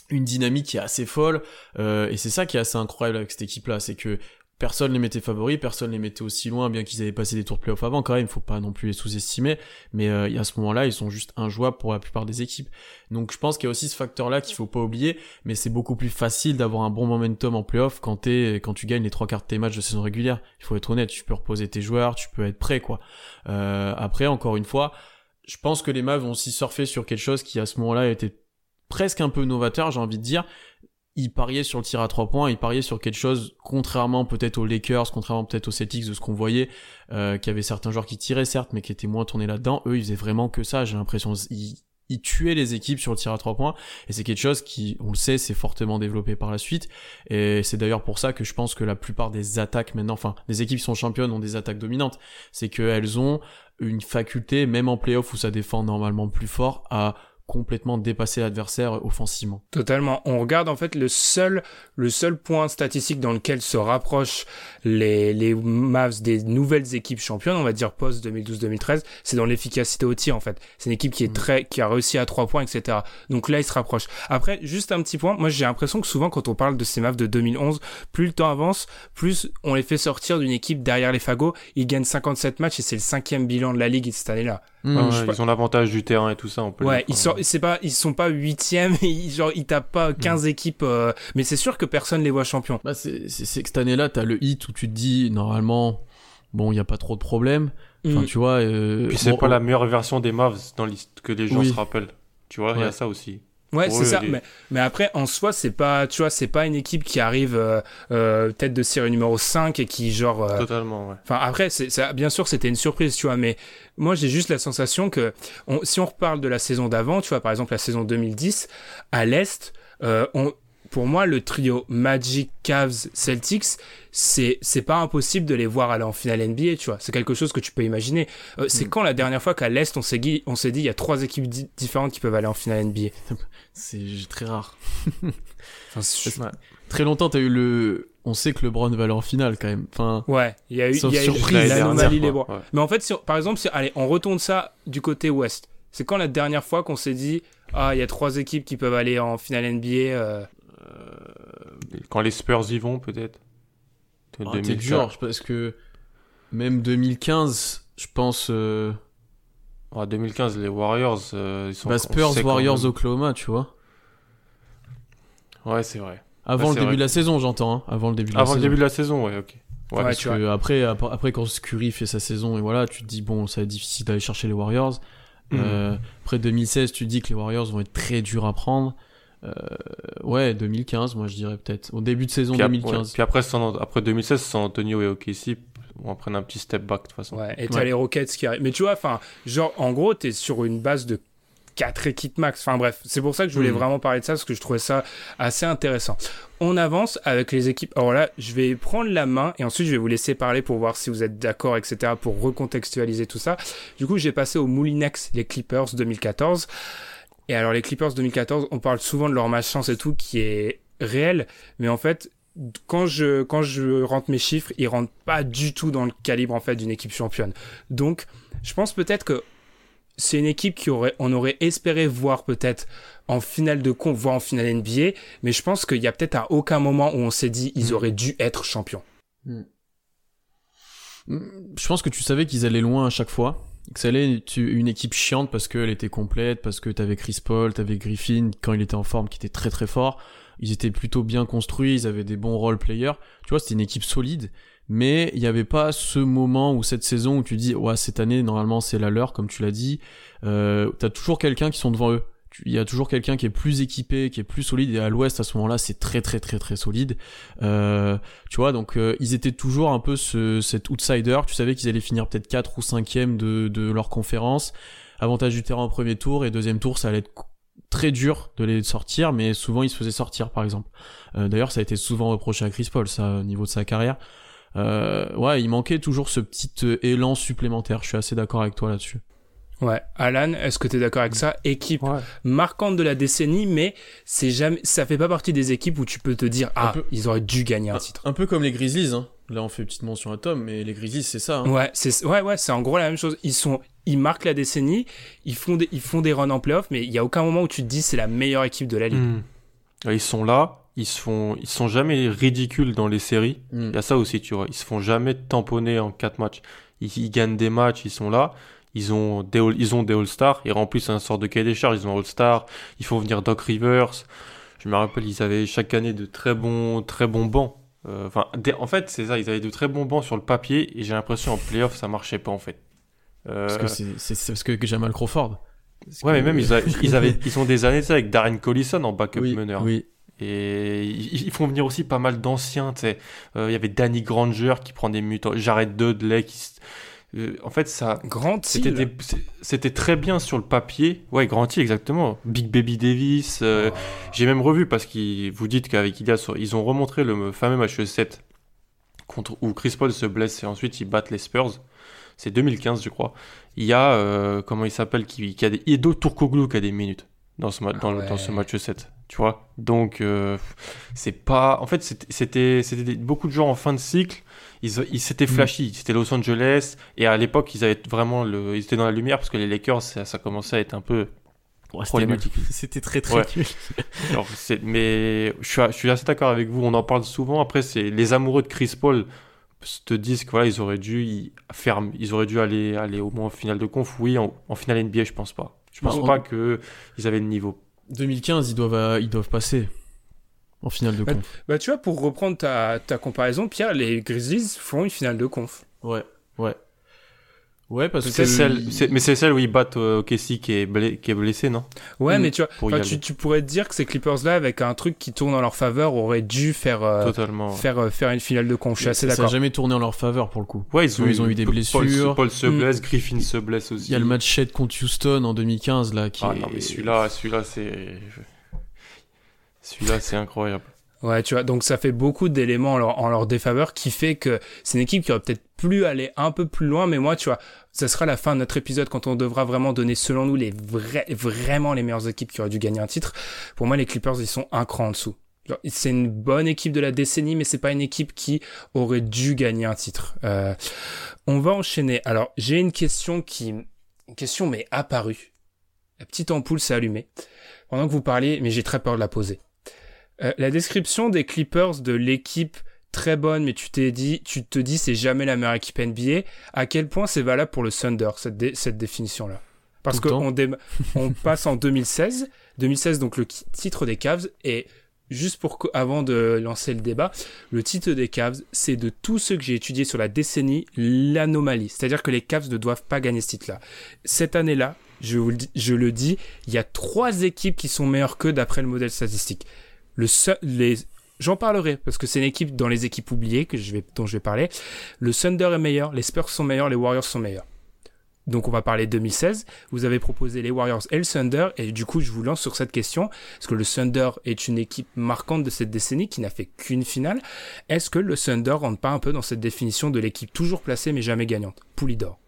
une dynamique qui est assez folle. Euh, et c'est ça qui est assez incroyable avec cette équipe-là, c'est que personne les mettait favoris, personne les mettait aussi loin, bien qu'ils avaient passé des tours de playoff avant quand même, faut pas non plus les sous-estimer, mais euh, à ce moment-là, ils sont juste injouables pour la plupart des équipes. Donc je pense qu'il y a aussi ce facteur-là qu'il faut pas oublier, mais c'est beaucoup plus facile d'avoir un bon momentum en playoff quand quand tu gagnes les trois quarts de tes matchs de saison régulière. Il faut être honnête, tu peux reposer tes joueurs, tu peux être prêt, quoi. Euh, après, encore une fois, je pense que les Mavs vont aussi surfer sur quelque chose qui à ce moment-là était presque un peu novateur, j'ai envie de dire, il pariait sur le tir à trois points, il pariait sur quelque chose, contrairement peut-être aux Lakers, contrairement peut-être aux Celtics de ce qu'on voyait, euh, qu'il y avait certains joueurs qui tiraient certes, mais qui étaient moins tournés là-dedans. Eux, ils faisaient vraiment que ça. J'ai l'impression, ils, ils tuaient les équipes sur le tir à trois points. Et c'est quelque chose qui, on le sait, s'est fortement développé par la suite. Et c'est d'ailleurs pour ça que je pense que la plupart des attaques maintenant, enfin, les équipes qui sont championnes ont des attaques dominantes. C'est qu'elles ont une faculté, même en playoff où ça défend normalement plus fort, à complètement dépasser l'adversaire offensivement. Totalement. On regarde en fait le seul, le seul point statistique dans lequel se rapprochent les, les Mavs des nouvelles équipes championnes, on va dire post 2012-2013, c'est dans l'efficacité au tir en fait. C'est une équipe qui est mm. très, qui a réussi à trois points, etc. Donc là, ils se rapprochent. Après, juste un petit point. Moi, j'ai l'impression que souvent, quand on parle de ces Mavs de 2011, plus le temps avance, plus on les fait sortir d'une équipe derrière les fagots. Ils gagnent 57 matchs et c'est le cinquième bilan de la ligue cette année-là. Ils ont l'avantage du terrain et tout ça, on peut Ouais, ils, c'est pas, ils sont pas huitièmes, ils, genre, ils tapent pas 15 mm. équipes, euh, mais c'est sûr que personne les voit champions. Bah, c'est, c'est, que cette année-là, t'as le hit où tu te dis, normalement, bon, il y a pas trop de problèmes. Enfin, mm. tu vois. Euh, Puis c'est pas la meilleure version des Mavs dans que les gens se rappellent. Tu vois, il y a ça aussi. Ouais, c'est ça. Mais, mais, après, en soi, c'est pas, tu vois, c'est pas une équipe qui arrive euh, euh, tête de série numéro 5 et qui genre. Euh, Totalement, ouais. Enfin, après, c'est, ça, bien sûr, c'était une surprise, tu vois, mais moi, j'ai juste la sensation que si on reparle de la saison d'avant, tu vois, par exemple la saison 2010, à l'est, on pour moi, le trio Magic, Cavs, Celtics, c'est c'est pas impossible de les voir aller en finale NBA, tu vois. C'est quelque chose que tu peux imaginer. Euh, c'est Mm. quand la dernière fois qu'à l'Est, on s'est dit, on s'est dit, il y a trois équipes di- différentes qui peuvent aller en finale NBA. C'est très rare. Enfin. Très longtemps, t'as eu le. On sait que LeBron va aller en finale quand même. Enfin, ouais, il y a eu, y a surprise, l'anomalie. Mais en fait, si on- par exemple, si- allez, on retourne ça du côté Ouest. C'est quand la dernière fois qu'on s'est dit, ah, il y a trois équipes qui peuvent aller en finale NBA. euh, Quand les Spurs y vont, peut-être. ah, t'es dur parce que même 2015, je pense. euh, En 2015, les Warriors, euh, ils sont. bah, Spurs, Warriors. Oklahoma, tu vois. Ouais, c'est vrai. Avant Ouais, le début vrai. de la saison, j'entends. hein. Avant le début de la Avant le saison. début de la saison, ouais, ok. Ouais, Ouais, Parce tu que après, après, après, quand Curry fait sa saison et voilà, tu te dis bon, ça va être difficile d'aller chercher les Warriors. Mhm. Euh, après 2016, tu te dis que les Warriors vont être très durs à prendre. Euh, ouais, 2015, moi je dirais peut-être. Au début de saison Puis, ap- 2015. ouais. Puis après, San- après 2016, San Antonio et OKC vont prendre un petit step back de toute façon. Ouais, et t'as Ouais. les Rockets qui arrivent. Mais tu vois, enfin, genre, en gros, t'es sur une base de 4 équipes max. Enfin bref, c'est pour ça que je voulais Mhm. vraiment parler de ça, parce que je trouvais ça assez intéressant. On avance avec les équipes. Alors là, je vais prendre la main et ensuite je vais vous laisser parler pour voir si vous êtes d'accord, etc., pour recontextualiser tout ça. Du coup, j'ai passé au Moulinex, les Clippers 2014. Et alors, les Clippers 2014, on parle souvent de leur malchance et tout, qui est réel, mais en fait, quand je, quand je rentre mes chiffres, ils rentrent pas du tout dans le calibre, en fait, d'une équipe championne. Donc, je pense peut-être que c'est une équipe qui aurait, on aurait espéré voir peut-être en finale de con, voire en finale NBA, mais je pense qu'il y a peut-être à aucun moment où on s'est dit ils Mm. auraient dû être champions. Je pense que tu savais qu'ils allaient loin à chaque fois. Allait être une équipe chiante parce qu'elle était complète, parce que t'avais Chris Paul, t'avais Griffin quand il était en forme qui était très très fort. Ils étaient plutôt bien construits, ils avaient des bons role players. Tu vois, c'était une équipe solide. Mais il n'y avait pas ce moment ou cette saison où tu dis, ouais, cette année, normalement, c'est la leur, comme tu l'as dit. Euh, t'as toujours quelqu'un qui sont devant eux. Il y a toujours quelqu'un qui est plus équipé, qui est plus solide. Et à l'ouest, à ce moment-là, c'est très, très, très, très solide. Euh, tu vois, donc euh, ils étaient toujours un peu ce, cet outsider. Tu savais qu'ils allaient finir peut-être 4 ou 5e de, leur conférence. Avantage du terrain en premier tour et deuxième tour, ça allait être très dur de les sortir, mais souvent ils se faisaient sortir, par exemple. Euh, D'ailleurs, ça a été souvent reproché à Chris Paul, ça, au niveau de sa carrière. Ouais, il manquait toujours ce petit élan supplémentaire. Je suis assez d'accord avec toi là-dessus. Ouais. Alan, est-ce que tu es d'accord avec ça? Équipe Ouais. marquante de la décennie, mais c'est jamais, ça fait pas partie des équipes où tu peux te dire, ah, peu. ils auraient dû gagner un titre. Un peu comme les Grizzlies, hein. Là, on fait une petite mention à Tom, mais les Grizzlies, c'est ça. hein. Ouais, c'est ouais, ouais, c'est en gros la même chose. Ils sont, ils marquent la décennie, ils font des, ils font des runs en playoff, mais il y a aucun moment où tu te dis c'est la meilleure équipe de la ligue. Hmm. Ils sont là, ils se font, ils sont jamais ridicules dans les séries. Mm. Il y a ça aussi, tu vois. Ils se font jamais tamponner en quatre matchs. Ils, ils gagnent des matchs, ils sont là. Ils ont des, all- ils ont des All-Stars. Ils remplissent un sort de cahier des charges. Ils ont All-Star. Ils font venir Doc Rivers. Je me rappelle, ils avaient chaque année de très bons, très bons bancs. Euh, des- en fait, c'est ça. Ils avaient de très bons bancs sur le papier. Et j'ai l'impression en playoff, ça marchait pas, en fait. Euh, Parce que c'est parce que Jamal Crawford. Parce ouais, que- mais même, ils, a- ils avaient, ils ont des années, sais, avec Darren Collison en backup oui, meneur. oui. Et ils font venir aussi pas mal d'anciens. Euh, Il y avait Danny Granger qui prend des mutants, Jared Dudley qui... Euh, en fait, ça... Grand C'était très bien sur le papier. Ouais, Grand exactement. Big Baby Davis. euh, J'ai même revu parce que vous dites qu'avec Ilias, ils ont remontré le fameux match 7 contre, où Chris Paul se blesse et ensuite ils battent les Spurs. C'est 2015, je crois. Il y a, euh, comment il s'appelle, qui, qui a des... Edo Turkoglu qui a des minutes dans ce, ma- dans, ouais. dans ce match 7. Tu vois Donc, c'est pas. En fait, c'était- c'était c'était des- beaucoup de gens en fin de cycle. Ils, ils c'était flashy. C'était Los Angeles. Et à l'époque, ils avaient vraiment le, ils étaient dans la lumière parce que les Lakers, ça, ça commençait à être un peu Ouais, problématique. C'était très très Ouais. Alors, mais je suis, je suis assez d'accord avec vous. On en parle souvent. Après, c'est les amoureux de Chris Paul te disent que voilà, ils auraient dû y faire, ils auraient dû aller, aller au moins en finale de conf. Oui, en, en finale NBA, je pense pas. Je pense Non, pas on- que ils avaient le niveau. 2015, ils doivent, euh, ils doivent passer en finale de Ouais. conf. Bah tu vois, pour reprendre ta, ta comparaison, Pierre, les Grizzlies font une finale de conf. Ouais, ouais. Ouais, parce que. C'est celle, c'est- mais c'est celle où ils battent euh, Casey qui est, blé- qui est blessé, non? Ouais, mais tu vois, tu, tu pourrais te dire que ces Clippers-là, avec un truc qui tourne en leur faveur, auraient dû faire, euh, Totalement. faire, euh, faire une finale de conf. Je suis assez Ça n'a d'accord. jamais tourné en leur faveur pour le coup. Ouais, ils ont, Ils ont eu des Paul- blessures. Paul, se Mm. blesse, Griffin se blesse aussi. Il y a le match 7 contre Houston en 2015 là qui Ah est- non, mais celui-là, celui-là, c'est. Celui-là, c'est incroyable. Ouais, tu vois, donc ça fait beaucoup d'éléments en leur, en leur défaveur qui fait que c'est une équipe qui aurait peut-être pu aller un peu plus loin, mais moi, tu vois, ça sera la fin de notre épisode quand on devra vraiment donner, selon nous, les vrais, vraiment les meilleures équipes qui auraient dû gagner un titre. Pour moi, les Clippers, ils sont un cran en dessous. C'est une bonne équipe de la décennie, mais c'est pas une équipe qui aurait dû gagner un titre. Euh, on va enchaîner. Alors, j'ai une question qui, une question m'est apparue. La petite ampoule s'est allumée pendant que vous parliez, mais j'ai très peur de la poser. Euh, la description des Clippers de l'équipe très bonne, mais tu t'es dit, tu te dis c'est jamais la meilleure équipe NBA. À quel point c'est valable pour le Thunder cette, cette définition-là? Parce qu'on on passe en 2016, 2016 donc le titre des Cavs et juste pour avant de lancer le débat, le titre des Cavs, c'est de tous ceux que j'ai étudiés sur la décennie, l'anomalie. C'est-à-dire que les Cavs ne doivent pas gagner ce titre-là. Cette année-là, je, je le dis, il y a trois équipes qui sont meilleures que d'après le modèle statistique. Le les, j'en parlerai parce que c'est une équipe dans les équipes oubliées que je vais, dont je vais parler. Le Thunder est meilleur, les Spurs sont meilleurs, les Warriors sont meilleurs. Donc on va parler 2016. Vous avez proposé les Warriors et le Thunder et du coup je vous lance sur cette question parce que le Thunder est une équipe marquante de cette décennie qui n'a fait qu'une finale? Est-ce que le Thunder rentre pas un peu dans cette définition de l'équipe toujours placée mais jamais gagnante? Poulidor.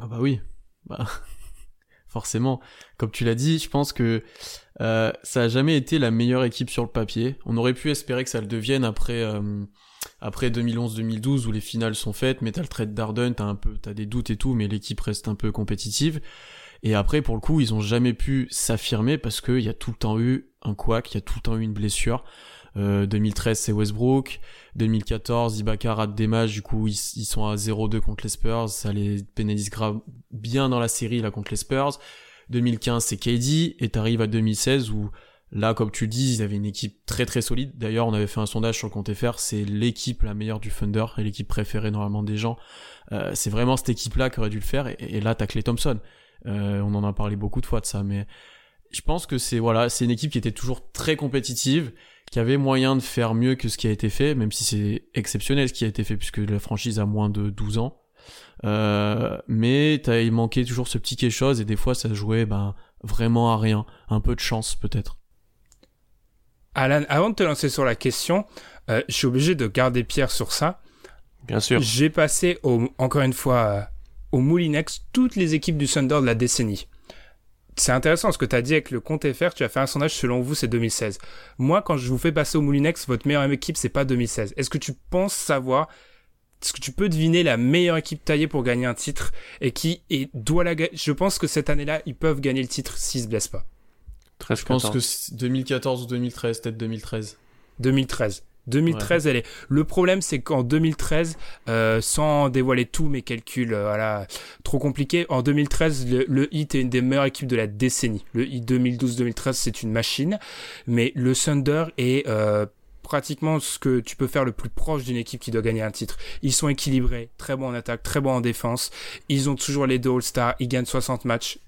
Ah bah oui. Bah forcément. Comme tu l'as dit, je pense que euh, ça a jamais été la meilleure équipe sur le papier. On aurait pu espérer que ça le devienne après euh, après 2011-2012 où les finales sont faites, mais t'as le trade d'Arden, t'as un peu t'as des doutes et tout, mais l'équipe reste un peu compétitive. Et après, pour le coup, ils ont jamais pu s'affirmer parce qu'il y a tout le temps eu un couac, il y a tout le temps eu une blessure. 2013 euh, c'est Westbrook, 2014 Ibaka rate des matchs, du coup ils, sont à 0-2 contre les Spurs, ça les pénalise grave bien dans la série là contre les Spurs. 2015 c'est KD et t'arrives à 2016 où là comme tu dis ils avaient une équipe très très solide. D'ailleurs on avait fait un sondage sur le compte FR, c'est l'équipe la meilleure du Thunder et l'équipe préférée normalement des gens. Euh, c'est vraiment cette équipe là qui aurait dû le faire et, là t'as Clay Thompson. Euh, on en a parlé beaucoup de fois de ça mais je pense que c'est voilà c'est une équipe qui était toujours très compétitive qu'il y avait moyen de faire mieux que ce qui a été fait, même si c'est exceptionnel ce qui a été fait, puisque la franchise a moins de 12 ans. Euh, mais il manquait toujours ce petit quelque chose, et des fois ça jouait ben, vraiment à rien. Un peu de chance peut-être. Alan, avant de te lancer sur la question, euh, je suis obligé de garder Pierre sur ça. Bien sûr. J'ai passé, encore une fois, euh, au Moulinex toutes les équipes du Thunder de la décennie c'est intéressant ce que tu as dit avec le compte FR, tu as fait un sondage selon vous, c'est 2016. Moi, quand je vous fais passer au Moulinex, votre meilleure équipe, c'est pas 2016. Est-ce que tu penses savoir, est-ce que tu peux deviner la meilleure équipe taillée pour gagner un titre et qui et doit la gagner Je pense que cette année-là, ils peuvent gagner le titre s'ils se blessent pas. je pense que 2014 ou 2013, peut-être 2013. 2013. 2013, elle est. Le problème, c'est qu'en 2013, euh, sans dévoiler tous mes calculs, euh, voilà, trop compliqué. En 2013, le, le Heat est une des meilleures équipes de la décennie. Le Heat 2012-2013, c'est une machine, mais le Thunder est euh, pratiquement ce que tu peux faire le plus proche d'une équipe qui doit gagner un titre. Ils sont équilibrés, très bons en attaque, très bons en défense. Ils ont toujours les deux All-Stars. Ils gagnent 60 matchs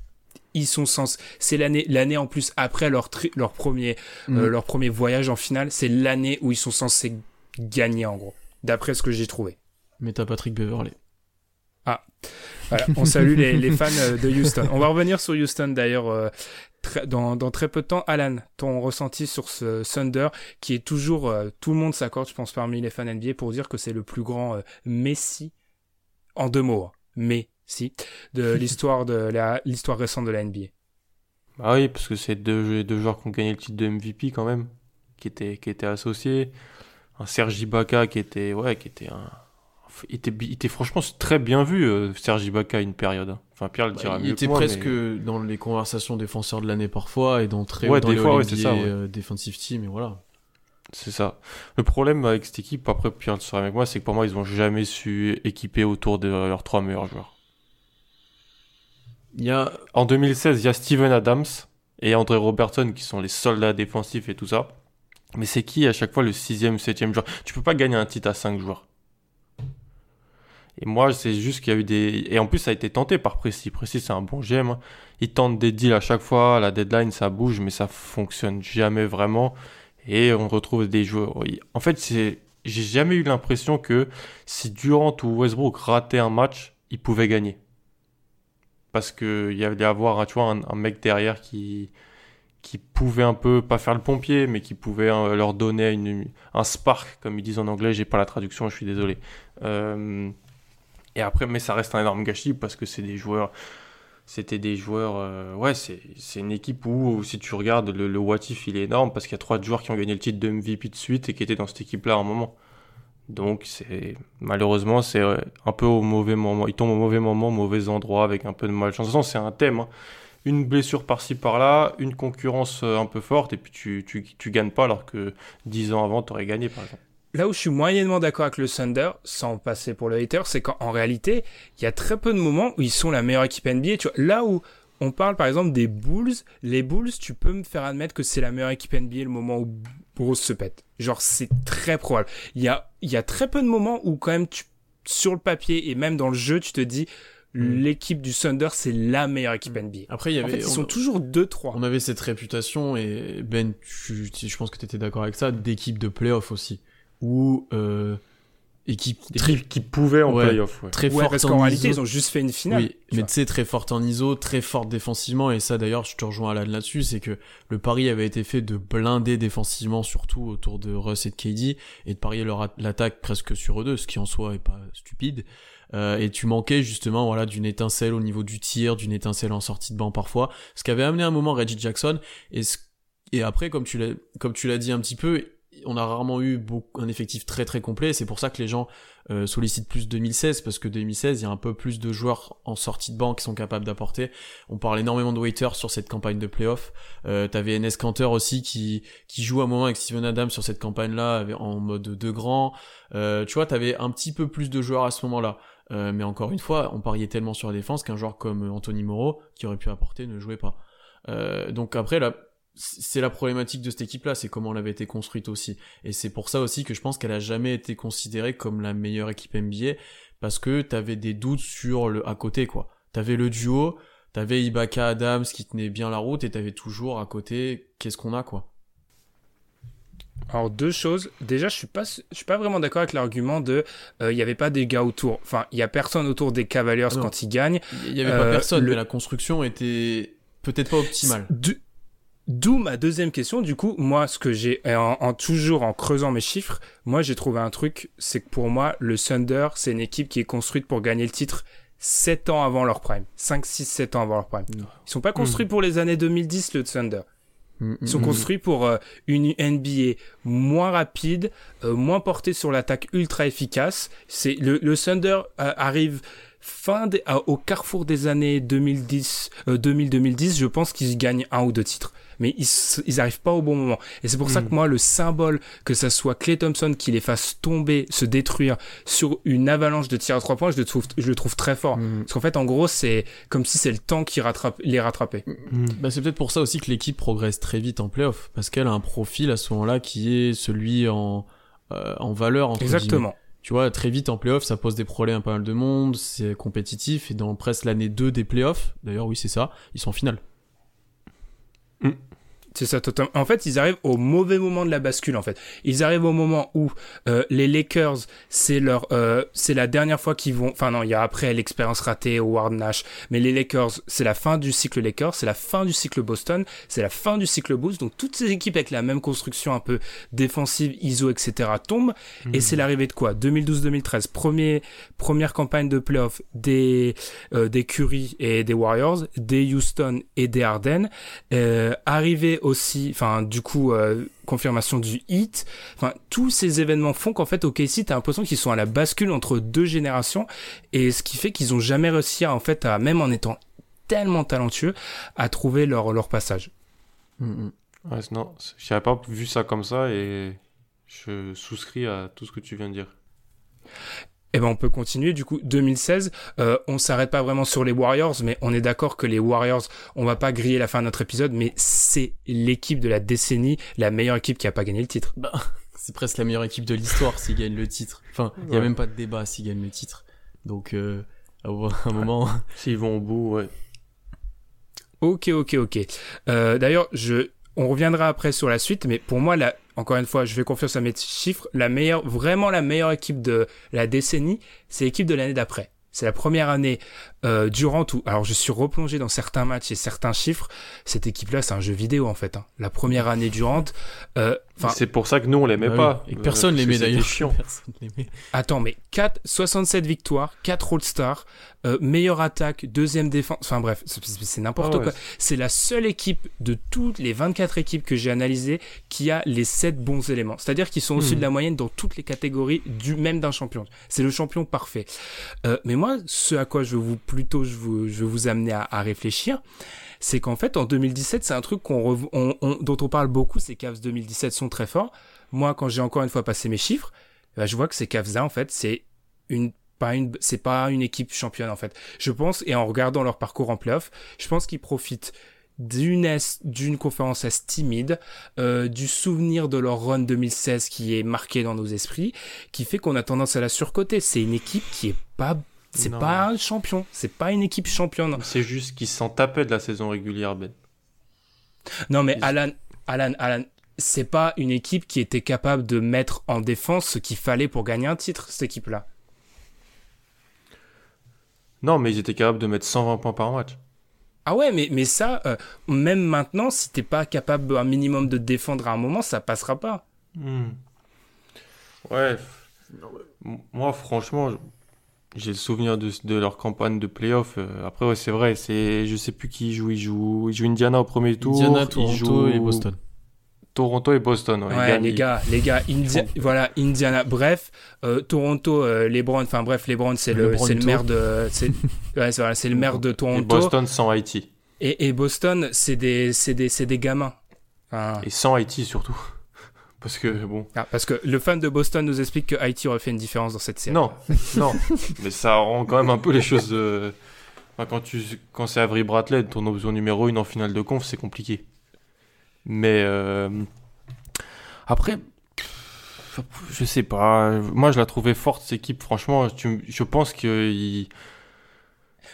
ils sont sans c'est l'année l'année en plus après leur leur premier euh, mm. leur premier voyage en finale c'est l'année où ils sont censés gagner en gros d'après ce que j'ai trouvé mais t'as Patrick Beverley ah voilà on salue les, les, fans euh, de Houston on va revenir sur Houston d'ailleurs euh, dans, dans, très peu de temps Alan ton ressenti sur ce Thunder qui est toujours tout le monde s'accorde je pense parmi les fans NBA pour dire que c'est le plus grand Messi en deux mots hein. mais si, de l'histoire de l'histoire récente de la NBA. Ah oui, parce que c'est deux, deux joueurs qui ont gagné le titre de MVP quand même, qui étaient, qui étaient associés. Un Sergi Ibaka qui était, ouais, qui était un, il était, il était franchement très bien vu, euh, Sergi Ibaka, une période. Enfin, Pierre le dira bah, mieux Il était moi, presque dans les conversations défenseurs de l'année parfois et dans très ouais, dans des les fois, ouais, ça, ouais. Euh, defensive team et voilà. C'est ça. Le problème avec cette équipe, après Pierre le sera avec moi, c'est que pour moi, ils ont jamais su équiper autour de leurs trois meilleurs joueurs. Il y a... En 2016, il y a Steven Adams et André Robertson qui sont les soldats défensifs et tout ça. Mais c'est qui à chaque fois le sixième, septième joueur? Tu peux pas gagner un titre à cinq joueurs. Et moi, c'est juste qu'il y a eu des... Et en plus, ça a été tenté par Précis. Précis, c'est un bon GM. Hein. Il tente des deals à chaque fois. La deadline, ça bouge, mais ça fonctionne jamais vraiment. Et on retrouve des joueurs... En fait. J'ai jamais eu l'impression que si Durant ou Westbrook rataient un match, ils pouvaient gagner parce qu'il y avait vois, un, mec derrière qui, qui pouvait un peu, pas faire le pompier, mais qui pouvait euh, leur donner un spark, comme ils disent en anglais. J'ai pas la traduction, je suis désolé. Euh, et après, mais ça reste un énorme gâchis parce que c'est des joueurs. C'était des joueurs. Euh, ouais, c'est une équipe où, si tu regardes, le, le what if il est énorme parce qu'il y a trois joueurs qui ont gagné le titre de MVP de suite et qui étaient dans cette équipe-là à un moment. Donc, c'est malheureusement, c'est un peu au mauvais moment. Ils tombent au mauvais moment, au mauvais endroit, avec un peu de malchance. De toute façon, c'est un thème. Hein une blessure par-ci par-là, une concurrence euh, un peu forte, et puis tu, tu, tu gagnes pas alors que 10 ans avant, tu aurais gagné, par exemple. Là où je suis moyennement d'accord avec le Thunder, sans passer pour le hater, c'est qu'en réalité, il y a très peu de moments où ils sont la meilleure équipe NBA. Tu vois, là où on parle par exemple des Bulls, les Bulls, tu peux me faire admettre que c'est la meilleure équipe NBA le moment où Bruce se pète. Genre, c'est très probable. Il y a, il y a très peu de moments où quand même tu, sur le papier et même dans le jeu, tu te dis, Mm. l'équipe du Thunder, c'est la meilleure équipe mm. NBA. Après, il y avait, ils sont toujours 2-3. On avait cette réputation, et Ben, je pense que tu étais d'accord avec ça, d'équipe de playoff aussi. Où, euh, équipe qui pouvait en playoff. Ouais. Très forte parce qu'en réalité, ils ont juste fait une finale. Oui, mais tu sais, très forte en ISO, très forte défensivement, et ça d'ailleurs, je te rejoins Alan là-dessus, c'est que le pari avait été fait de blinder défensivement, surtout autour de Russ et de KD, et de parier leur l'attaque presque sur eux deux, ce qui en soi est pas stupide. Euh, et tu manquais justement voilà d'une étincelle au niveau du tir, d'une étincelle en sortie de banc parfois, ce qui avait amené un moment Reggie Jackson et et après comme tu l'as comme tu l'as dit un petit peu, on a rarement eu un effectif très très complet, c'est pour ça que les gens euh, sollicitent plus 2016 parce que 2016 il y a un peu plus de joueurs en sortie de banc qui sont capables d'apporter. On parle énormément de waiters sur cette campagne de playoff. Euh, T'avais NS Canter aussi qui joue un moment avec Steven Adams sur cette campagne là en mode de grand. Euh, tu vois, t'avais un petit peu plus de joueurs à ce moment-là. Euh, mais encore une fois, on pariait tellement sur la défense qu'un joueur comme Anthony Moreau, qui aurait pu apporter, ne jouait pas. Donc après, là, c'est la problématique de cette équipe-là, c'est comment elle avait été construite aussi. Et c'est pour ça aussi que je pense qu'elle a jamais été considérée comme la meilleure équipe NBA, parce que t'avais des doutes sur le à côté, quoi. T'avais le duo, t'avais Ibaka Adams qui tenait bien la route, et t'avais toujours à côté, qu'est-ce qu'on a, quoi. Alors deux choses. Déjà, je suis pas, je suis pas vraiment d'accord avec l'argument de, euh, il n'y avait pas des gars autour. Enfin, il y a personne autour des Cavaliers quand ils gagnent. Il y avait pas euh, personne, mais la construction était peut-être pas optimale. D'où ma deuxième question. Du coup, moi, ce que j'ai, en, toujours en creusant mes chiffres, moi, j'ai trouvé un truc, c'est que pour moi, le Thunder, c'est une équipe qui est construite pour gagner le titre 7 ans avant leur prime. 5, 6, 7 ans avant leur prime. Ils sont pas construits pour les années 2010, le Thunder. Ils sont construits pour euh, une NBA moins rapide, euh, moins portée sur l'attaque ultra efficace. C'est le, le Thunder euh, arrive fin au carrefour des années 2010, 2000-2010. Je pense qu'ils gagnent un ou deux titres mais ils, ils arrivent pas au bon moment. Et c'est pour ça que hmm. moi, le symbole, que ça soit Clay Thompson qui les fasse tomber, se détruire sur une avalanche de tirs à trois points, je le trouve, je le trouve très fort. Hmm. Parce qu'en fait, en gros, c'est comme si c'est le temps qui rattrape, les rattrapait. Hmm. Bah, c'est peut-être pour ça aussi que l'équipe progresse très vite en playoff, parce qu'elle a un profil à ce moment-là qui est celui en, euh, en valeur, entre Exactement. Tu vois, très vite en playoff, ça pose des problèmes à pas mal de monde, c'est compétitif, et dans presque l'année 2 des playoffs, d'ailleurs oui c'est ça, ils sont en finale. C'est ça. En fait, ils arrivent au mauvais moment de la bascule, en fait. Ils arrivent au moment où euh, les Lakers, c'est leur, euh, c'est la dernière fois qu'ils vont. Enfin non, il y a après l'expérience ratée au Ward Nash, mais les Lakers, c'est la fin du cycle Lakers, c'est la fin du cycle Boston, c'est la fin du cycle Bulls. Donc toutes ces équipes avec la même construction un peu défensive, ISO, etc. tombent. Et hmm. c'est l'arrivée de quoi? 2012-2013, premier, première campagne de playoff des euh, des Curry et des Warriors, des Houston et des Harden. Euh, arrivé aussi, enfin du coup euh, confirmation du hit. Enfin tous ces événements font qu'en fait OKC t'as l'impression qu'ils sont à la bascule entre deux générations et ce qui fait qu'ils ont jamais réussi à, en fait à même en étant tellement talentueux à trouver leur leur passage. Mm, mm. Ouais, non, j'avais pas vu ça comme ça et je souscris à tout ce que tu viens de dire. Eh ben on peut continuer. Du coup 2016 euh, on s'arrête pas vraiment sur les Warriors mais on est d'accord que les Warriors on va pas griller la fin de notre épisode mais c'est l'équipe de la décennie la meilleure équipe qui a pas gagné le titre. Bah, c'est presque la meilleure équipe de l'histoire s'ils gagnent le titre. Enfin il y a même pas de débat s'ils gagnent le titre. Donc euh, à un moment s'ils vont au bout ouais. Ok ok ok. Euh, d'ailleurs je on reviendra après sur la suite mais pour moi la encore une fois, je fais confiance à mes chiffres, la meilleure, vraiment la meilleure équipe de la décennie, c'est l'équipe de l'année d'après. C'est la première année euh, durant tout. Alors je suis replongé dans certains matchs et certains chiffres. Cette équipe-là, c'est un jeu vidéo en fait. Hein. La première année durante. Euh, c'est pour ça que nous on l'aimait bah pas. Et personne l'aimait d'ailleurs. chiant. Attends, mais 4, 67 victoires, 4 All-Stars, euh, meilleure attaque, deuxième défense. Enfin bref, c'est n'importe Ah quoi. C'est la seule équipe de toutes les 24 équipes que j'ai analysées qui a les 7 bons éléments. C'est-à-dire qu'ils sont au-dessus Hmm. de la moyenne dans toutes les catégories du même d'un champion. C'est le champion parfait. Euh, mais moi, ce à quoi je veux vous plutôt je veux, je veux vous amener à, à réfléchir, c'est qu'en fait en 2017, c'est un truc qu'on on- on- dont on parle beaucoup. Ces Cavs 2017 sont très forts. Moi, quand j'ai encore une fois passé mes chiffres, bah, je vois que ces Cavs-là, en fait, c'est une pas une c'est pas une équipe championne en fait. Je pense et en regardant leur parcours en playoff, je pense qu'ils profitent d'une d'une conférence est timide, euh, du souvenir de leur run 2016 qui est marqué dans nos esprits, qui fait qu'on a tendance à la surcoter. C'est une équipe qui est pas c'est pas un champion, c'est pas une équipe championne. C'est juste qu'ils s'en tapaient de la saison régulière, Ben. Non mais Ils- Alan Alan Alan c'est pas une équipe qui était capable de mettre en défense ce qu'il fallait pour gagner un titre, cette équipe-là. Non, mais ils étaient capables de mettre 120 points par match. Ah ouais, mais, mais ça, euh, même maintenant, si t'es pas capable un minimum de défendre à un moment, ça passera pas. Hmm. Ouais. Moi, franchement, j'ai le souvenir de, de leur campagne de playoff. Euh, Après, ouais, c'est vrai, c'est, je sais plus qui joue. Ils jouent, ils jouent Indiana au premier tour. Indiana, ils Toronto jouent et Boston. Toronto et Boston. Ouais, Ouais, les gars, les gars, Indi- voilà, Indiana. Bref, euh, Toronto, euh, LeBron, enfin bref, LeBron, c'est le, LeBron c'est le Tau. maire de, c'est, ouais, c'est, voilà, c'est le maire de Et Toronto. Boston sans Haïti. Et, et Boston, c'est des, c'est des, c'est des gamins. Enfin, Et sans Haïti surtout. Parce que, bon. ah, parce que le fan de Boston nous explique que Haïti aurait fait une différence dans cette série. Non, non. Mais ça rend quand même un peu les choses. euh, enfin, quand tu, quand c'est Avery Bradley, ton option numéro 1 en finale de conf, c'est compliqué. Mais euh, après, je sais pas. Moi, je la trouvais forte cette équipe. Franchement, tu- je pense que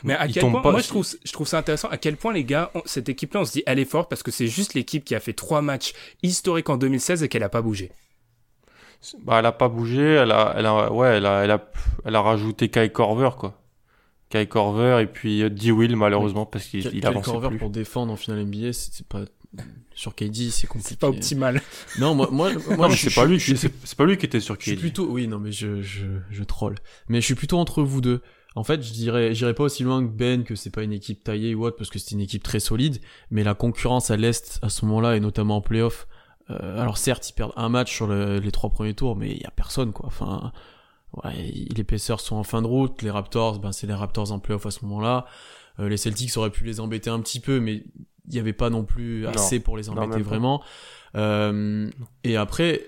Mais à Ils quel point, pas- moi je trouve, je trouve ça intéressant, à quel point les gars, on- cette équipe-là, on se dit, elle est forte parce que c'est juste l'équipe qui a fait trois matchs historiques en 2016 et qu'elle a pas bougé. bah, elle a pas bougé. Elle a, elle a, ouais, elle a, elle a, elle a rajouté Kai Corver quoi. Kai Corver et puis euh, D. Will malheureusement parce qu'il il avançait Corver plus. pour défendre en finale NBA, c'est pas sur KD, c'est compliqué. C'est pas optimal. Non, moi, moi, moi c'est pas lui, c'est pas lui qui était sur Je suis KD. plutôt, oui, non, mais je, je, je troll. Mais je suis plutôt entre vous deux. En fait, je dirais, j'irais pas aussi loin que Ben que c'est pas une équipe taillée ou autre parce que c'est une équipe très solide. Mais la concurrence à l'est à ce moment-là et notamment en playoff. Euh, alors certes, ils perdent un match sur le- les trois premiers tours, mais il y a personne quoi. Enfin, ouais, les Pacers sont en fin de route. Les Raptors, ben c'est les Raptors en playoff à ce moment-là. Euh, les Celtics auraient pu les embêter un petit peu, mais il y avait pas non plus Non. assez pour les embêter vraiment. Euh, et après,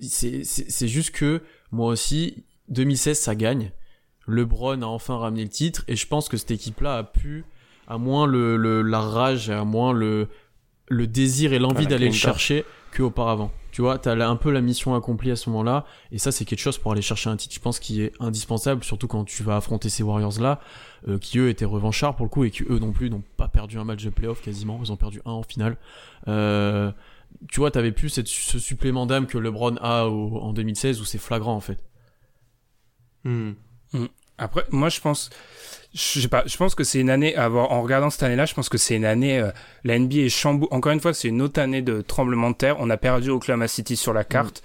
c'est juste que moi aussi, 2016, ça gagne. LeBron a enfin ramené le titre et je pense que cette équipe-là a pu, à moins le, le- la rage et à moins le, le désir et l'envie la d'aller le chercher qu'auparavant. Tu vois, t'as un peu la mission accomplie à ce moment-là et ça c'est quelque chose pour aller chercher un titre, je pense, qui est indispensable, surtout quand tu vas affronter ces Warriors-là, euh, qui eux étaient revanchards pour le coup et qui eux non plus n'ont pas perdu un match de playoff quasiment, ils ont perdu un en finale. Euh, tu vois, t'avais plus cette, ce supplément d'âme que LeBron a au- en 2016 où c'est flagrant en fait. Hmm. Après, moi, je pense, je sais pas, je pense que c'est une année, avoir, en regardant cette année-là, je pense que c'est une année, euh, la NBA est chambou, encore une fois, c'est une autre année de tremblement de terre. On a perdu Oklahoma City sur la carte.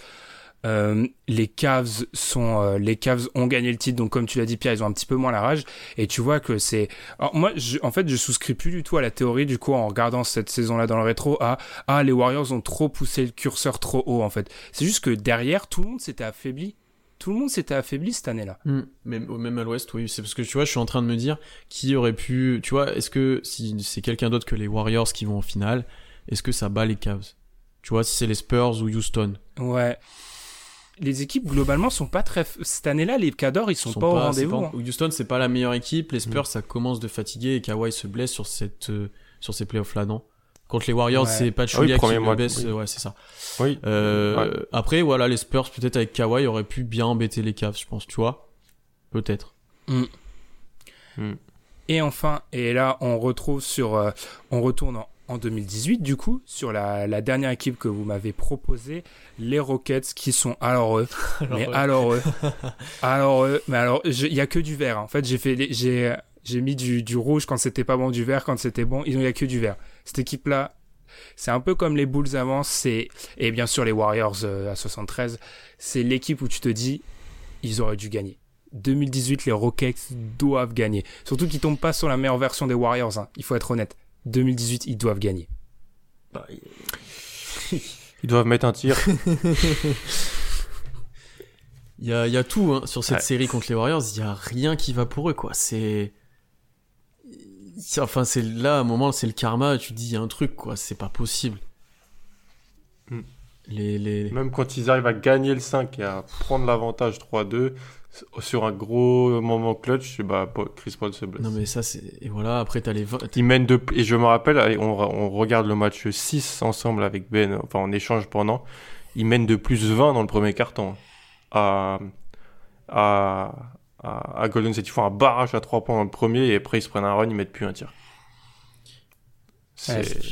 Euh, les Cavs sont, euh, les Cavs ont gagné le titre, donc comme tu l'as dit, Pierre, ils ont un petit peu moins la rage. Et tu vois que c'est, moi, en fait, je souscris plus du tout à la théorie, du coup, en regardant cette saison-là dans le rétro, à, ah, les Warriors ont trop poussé le curseur trop haut, en fait. C'est juste que derrière, tout le monde s'était affaibli. Tout le monde s'était affaibli cette année-là. Même, même à l'ouest, oui. C'est parce que tu vois, je suis en train de me dire qui aurait pu. Tu vois, est-ce que si c'est quelqu'un d'autre que les Warriors qui vont en finale, est-ce que ça bat les Cavs? Tu vois, si c'est les Spurs ou Houston. Ouais. Les équipes globalement sont pas très. Cette année-là, les Cadors ils sont, pas, au rendez-vous. pas- hein. Houston, c'est pas la meilleure équipe. Les Spurs, ça commence de fatiguer et Kawhi se blesse sur cette euh, sur ces playoffs-là, non? Contre les Warriors, Ouais. c'est pas Ah oui, qui le baisse. oui. euh, Ouais, c'est ça. Oui. Euh, Après, voilà, les Spurs, peut-être avec Kawhi, auraient pu bien embêter les Cavs, je pense. Tu vois Peut-être. Et enfin, et là, on retrouve sur, euh, on retourne en, en 2018, du coup, sur la, la dernière équipe que vous m'avez proposée, les Rockets, qui sont alors eux, mais alors eux, alors eux, mais alors il y a que du vert. En fait, j'ai fait, j'ai, j'ai mis du, du rouge quand c'était pas bon, du vert quand c'était bon. Il n'y a que du vert. Cette équipe-là, c'est un peu comme les Bulls avant, c'est et bien sûr les Warriors euh, à 73, c'est l'équipe où tu te dis ils auraient dû gagner. 2018, les Rockets doivent gagner. Surtout qu'ils tombent pas sur la meilleure version des Warriors, hein. il faut être honnête. 2018, ils doivent gagner. Bah, ils doivent mettre un tir. Il y a, y a, tout hein, sur cette série contre les Warriors. Il y a rien qui va pour eux, quoi. C'est, enfin, c'est là, à un moment, c'est le karma. Tu dis, il y a un truc, quoi. C'est pas possible. Hmm. Les, les... Même quand ils arrivent à gagner le 5 et à prendre l'avantage 3-2, sur un gros moment clutch, bah, Chris Paul se blesse. Non, mais ça, c'est. Et voilà, après, t'as les. Ils mènent de. Et je me rappelle, on, on regarde le match 6 ensemble avec Ben, enfin, en échange pendant. Ils mènent de plus 20 dans le premier carton. À. À. À, Golden State. Ils font un barrage à 3 points dans le premier et après, ils se prennent un run, ils mettent plus un tir.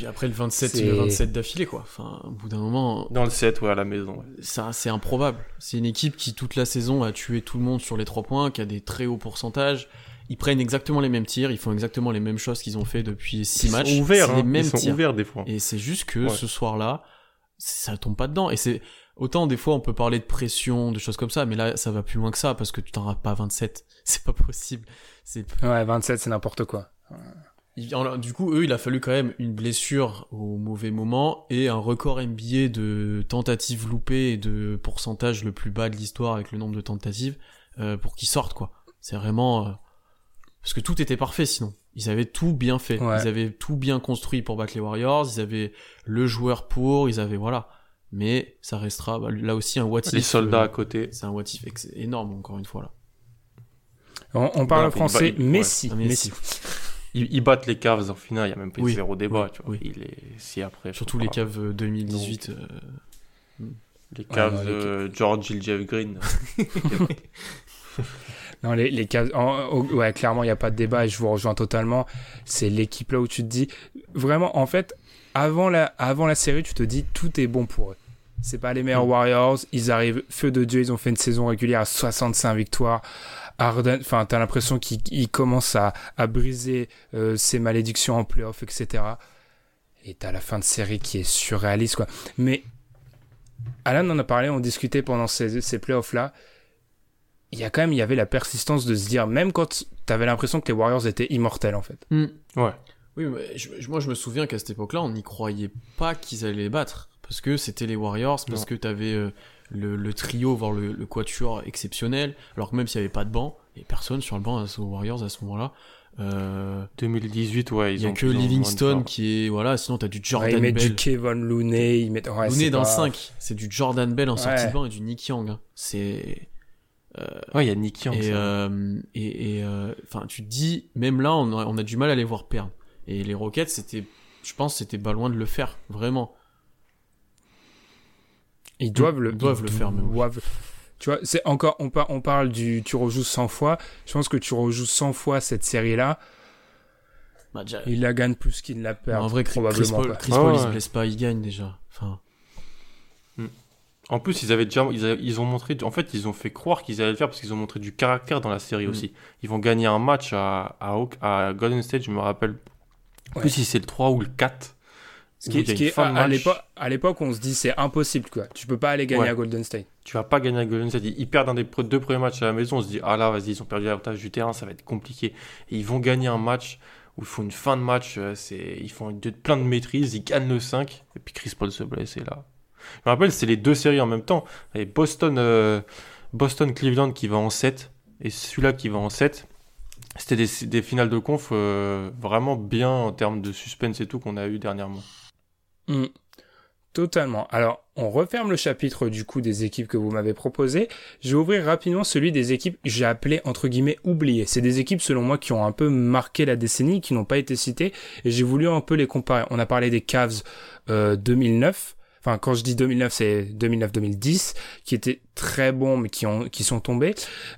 après le 27, le 27 d'affilée, quoi. Enfin, au bout d'un moment. Dans le 7, ouais, à la maison. Ça, c'est improbable. C'est une équipe qui, toute la saison, a tué tout le monde sur les 3 points, qui a des très hauts pourcentages. Ils prennent exactement les mêmes tirs, ils font exactement les mêmes choses qu'ils ont fait depuis 6 matchs. Sont ouverts, les hein. mêmes ils sont ouverts des fois. Et c'est juste que ce soir-là, ça tombe pas dedans. Et c'est, autant des fois on peut parler de pression, de choses comme ça, mais là, ça va plus loin que ça, parce que tu t'en pas 27. C'est pas possible. C'est... Ouais, 27, c'est n'importe quoi. Du coup, eux, il a fallu quand même une blessure au mauvais moment et un record NBA de tentatives loupées et de pourcentage le plus bas de l'histoire avec le nombre de tentatives euh, pour qu'ils sortent, quoi. C'est vraiment... Euh, parce que tout était parfait sinon. Ils avaient tout bien fait. Ils avaient tout bien construit pour battre les Warriors. Ils avaient le joueur pour. Ils avaient... Voilà. Mais ça restera bah, là aussi un what if. Les soldats à côté. C'est un what if énorme, encore une fois, là. On, parle français, Messi. Messi. Ils, battent les Cavs en finale, il n'y a même pas eu zéro débat. tu vois. Il est, si après, Surtout les Cavs 2018. Euh, euh, les Cavs de George Jeff Green. non, les, les Cavs, ouais, clairement, il n'y a pas de débat et je vous rejoins totalement. C'est l'équipe là où tu te dis, vraiment, en fait, avant la, avant la série, tu te dis, tout est bon pour eux. C'est pas les meilleurs mm. Warriors, ils arrivent feu de Dieu, ils ont fait une saison régulière à 65 victoires. Arden, enfin, t'as l'impression qu'il commence à, à briser euh, ses malédictions en playoff, etc. Et t'as la fin de série qui est surréaliste, quoi. Mais Alan en a parlé, on discutait pendant ces, ces playoffs-là. Il y a quand même, il y avait la persistance de se dire, même quand t'avais l'impression que les Warriors étaient immortels, en fait. Hmm. Ouais. Oui, mais moi je me souviens qu'à cette époque-là, on n'y croyait pas qu'ils allaient les battre. Parce que c'était les Warriors, parce que t'avais euh, le, trio, voire le, le, quatuor exceptionnel, alors que même s'il n'y avait pas de banc, il n'y personne sur le banc aux Warriors à ce moment-là. Euh, 2018, ouais, ils Il n'y a que Livingstone qui est, voilà, sinon t'as du Jordan Bell. Ils mettent du Kevin Looney, ils mettent, ouais, Looney dans le 5, c'est du Jordan Bell en sortie de banc et du Nick Young, hein. C'est, euh, ouais, il y a Nick Young. Et, euh, et, euh, enfin, tu te dis, même là, on a, on a du mal à les voir perdre. Et les Rockets, c'était, je pense, c'était pas loin de le faire, vraiment. Ils doivent le, doivent le faire, doivent... Tu vois, c'est encore, on, on parle du, tu rejoues 100 fois. Je pense que tu rejoues 100 fois cette série-là. Bah, il la gagne plus qu'il ne la perd. en vrai, probablement Chris Paul, il se blesse pas, il gagne déjà. Enfin. Hmm. En plus, ils avaient déjà, ils, ont montré, en fait, ils ont fait croire qu'ils allaient le faire parce qu'ils ont montré du caractère dans la série hmm. aussi. Ils vont gagner un match à, à, à Golden State, je me rappelle. En plus, si c'est le 3 ou le 4. Ce qui, est, à, à l'époque, on se dit c'est impossible quoi. Tu peux pas aller gagner à Golden State. Tu vas pas gagner à Golden State. Ils perdent un des deux premiers matchs à la maison. On se dit ah là vas-y ils ont perdu l'avantage du terrain, ça va être compliqué. Et ils vont gagner un match où il faut une fin de match. Euh, c'est ils font plein de maîtrise. Ils gagnent le 5 et puis Chris Paul se blesse et là. Je me rappelle c'est les deux séries en même temps. Et Boston euh, Boston Cleveland qui va en 7 et celui-là qui va en 7 c'était des, finales de conf euh, vraiment bien en termes de suspense et tout qu'on a eu dernièrement. Mm. Totalement. Alors, on referme le chapitre du coup des équipes que vous m'avez proposées. Je vais ouvrir rapidement celui des équipes j'ai appelé entre guillemets oubliées. C'est des équipes selon moi qui ont un peu marqué la décennie, qui n'ont pas été citées, et j'ai voulu un peu les comparer. On a parlé des Cavs 2009. Euh, enfin, quand je dis 2009, c'est 2009-2010, qui étaient très bons mais qui ont qui sont tombés.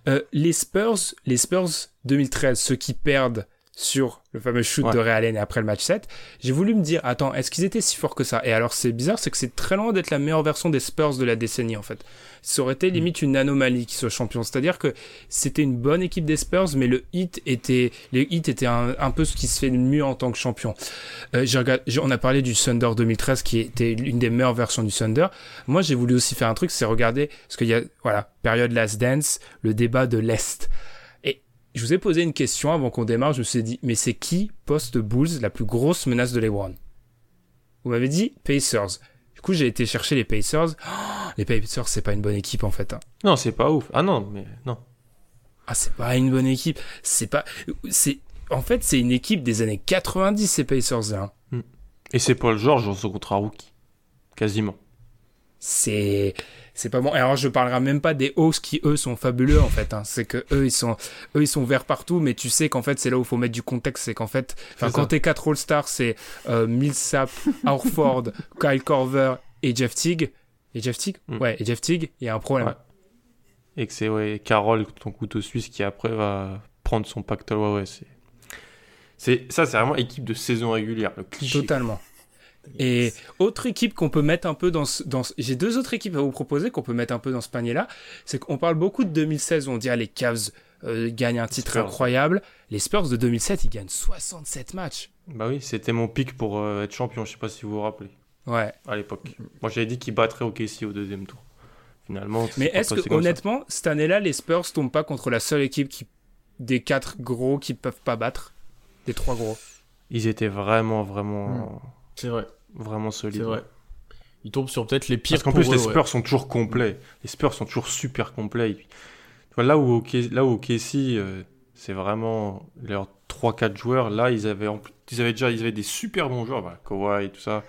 Euh, les Spurs, les Spurs 2013, ceux qui perdent sur le fameux shoot de Ray Allen après le match 7, j'ai voulu me dire, attends, est-ce qu'ils étaient si forts que ça? Et alors c'est bizarre, c'est que c'est très loin d'être la meilleure version des Spurs de la décennie en fait. Ça aurait été limite une anomalie qu'ils soient champions. C'est-à-dire que c'était une bonne équipe des Spurs, mais le hit était, les hits étaient un, peu ce qui se fait de mieux en tant que champion. Euh, on a parlé du Thunder 2013 qui était une des meilleures versions du Thunder. Moi j'ai voulu aussi faire un truc, c'est regarder, parce qu'il y a, voilà, période Last Dance, le débat de l'Est je vous ai posé une question avant qu'on démarre. Je me suis dit, mais c'est qui post-Bulls la plus grosse menace de LeBron? Vous m'avez dit Pacers. Du coup, j'ai été chercher les Pacers. Oh, les Pacers, c'est pas une bonne équipe en fait. Hein. Non, c'est pas ouf. Ah non, mais non. Ah, c'est pas une bonne équipe. C'est pas. C'est. En fait, c'est une équipe des années 90, ces Pacers là. Hmm. Et c'est Paul George dans son contrat rookie. Quasiment. C'est c'est pas bon. Alors je parlerai même pas des Hawks qui eux sont fabuleux en fait. Hein. C'est que eux ils sont eux ils sont verts partout, mais tu sais qu'en fait c'est là où il faut mettre du contexte, c'est qu'en fait, quand t'es quatre All Stars, c'est euh, Millsap, Orford, Kyle Corver et Jeff Teague. Et Jeff Teague, mm. ouais, et Jeff Teague, il y a un problème. Et que c'est ouais Carole ton couteau suisse qui après va prendre son pactole. Ouais ouais c'est c'est ça c'est vraiment équipe de saison régulière le cliché. Totalement. Et autre équipe qu'on peut mettre un peu dans ce, dans j'ai deux autres équipes à vous proposer qu'on peut mettre un peu dans ce panier-là. C'est qu'on parle beaucoup de 2016 où on dit ah, les Cavs euh, gagnent un titre incroyable. Les Spurs de 2007 ils gagnent 67 matchs. Bah oui, c'était mon pic pour euh, être champion. Je sais pas si vous vous rappelez. Ouais. À l'époque. Moi j'avais dit qu'ils battraient OKC au deuxième tour. Finalement. Mais est-ce que honnêtement cette année-là les Spurs tombent pas contre la seule équipe qui des quatre gros qui peuvent pas battre, des trois gros. Ils étaient vraiment vraiment. Hmm. C'est vrai. Vraiment solide. C'est vrai. Ils tombent sur peut-être les pires. Parce qu'en plus, les Spurs sont toujours complets. Les Spurs sont toujours super complets. là où là où Casey, euh, c'est vraiment leurs 3-4 joueurs. Là, ils avaient, ils avaient déjà ils avaient des super bons joueurs, bah, Kawhi et tout ça.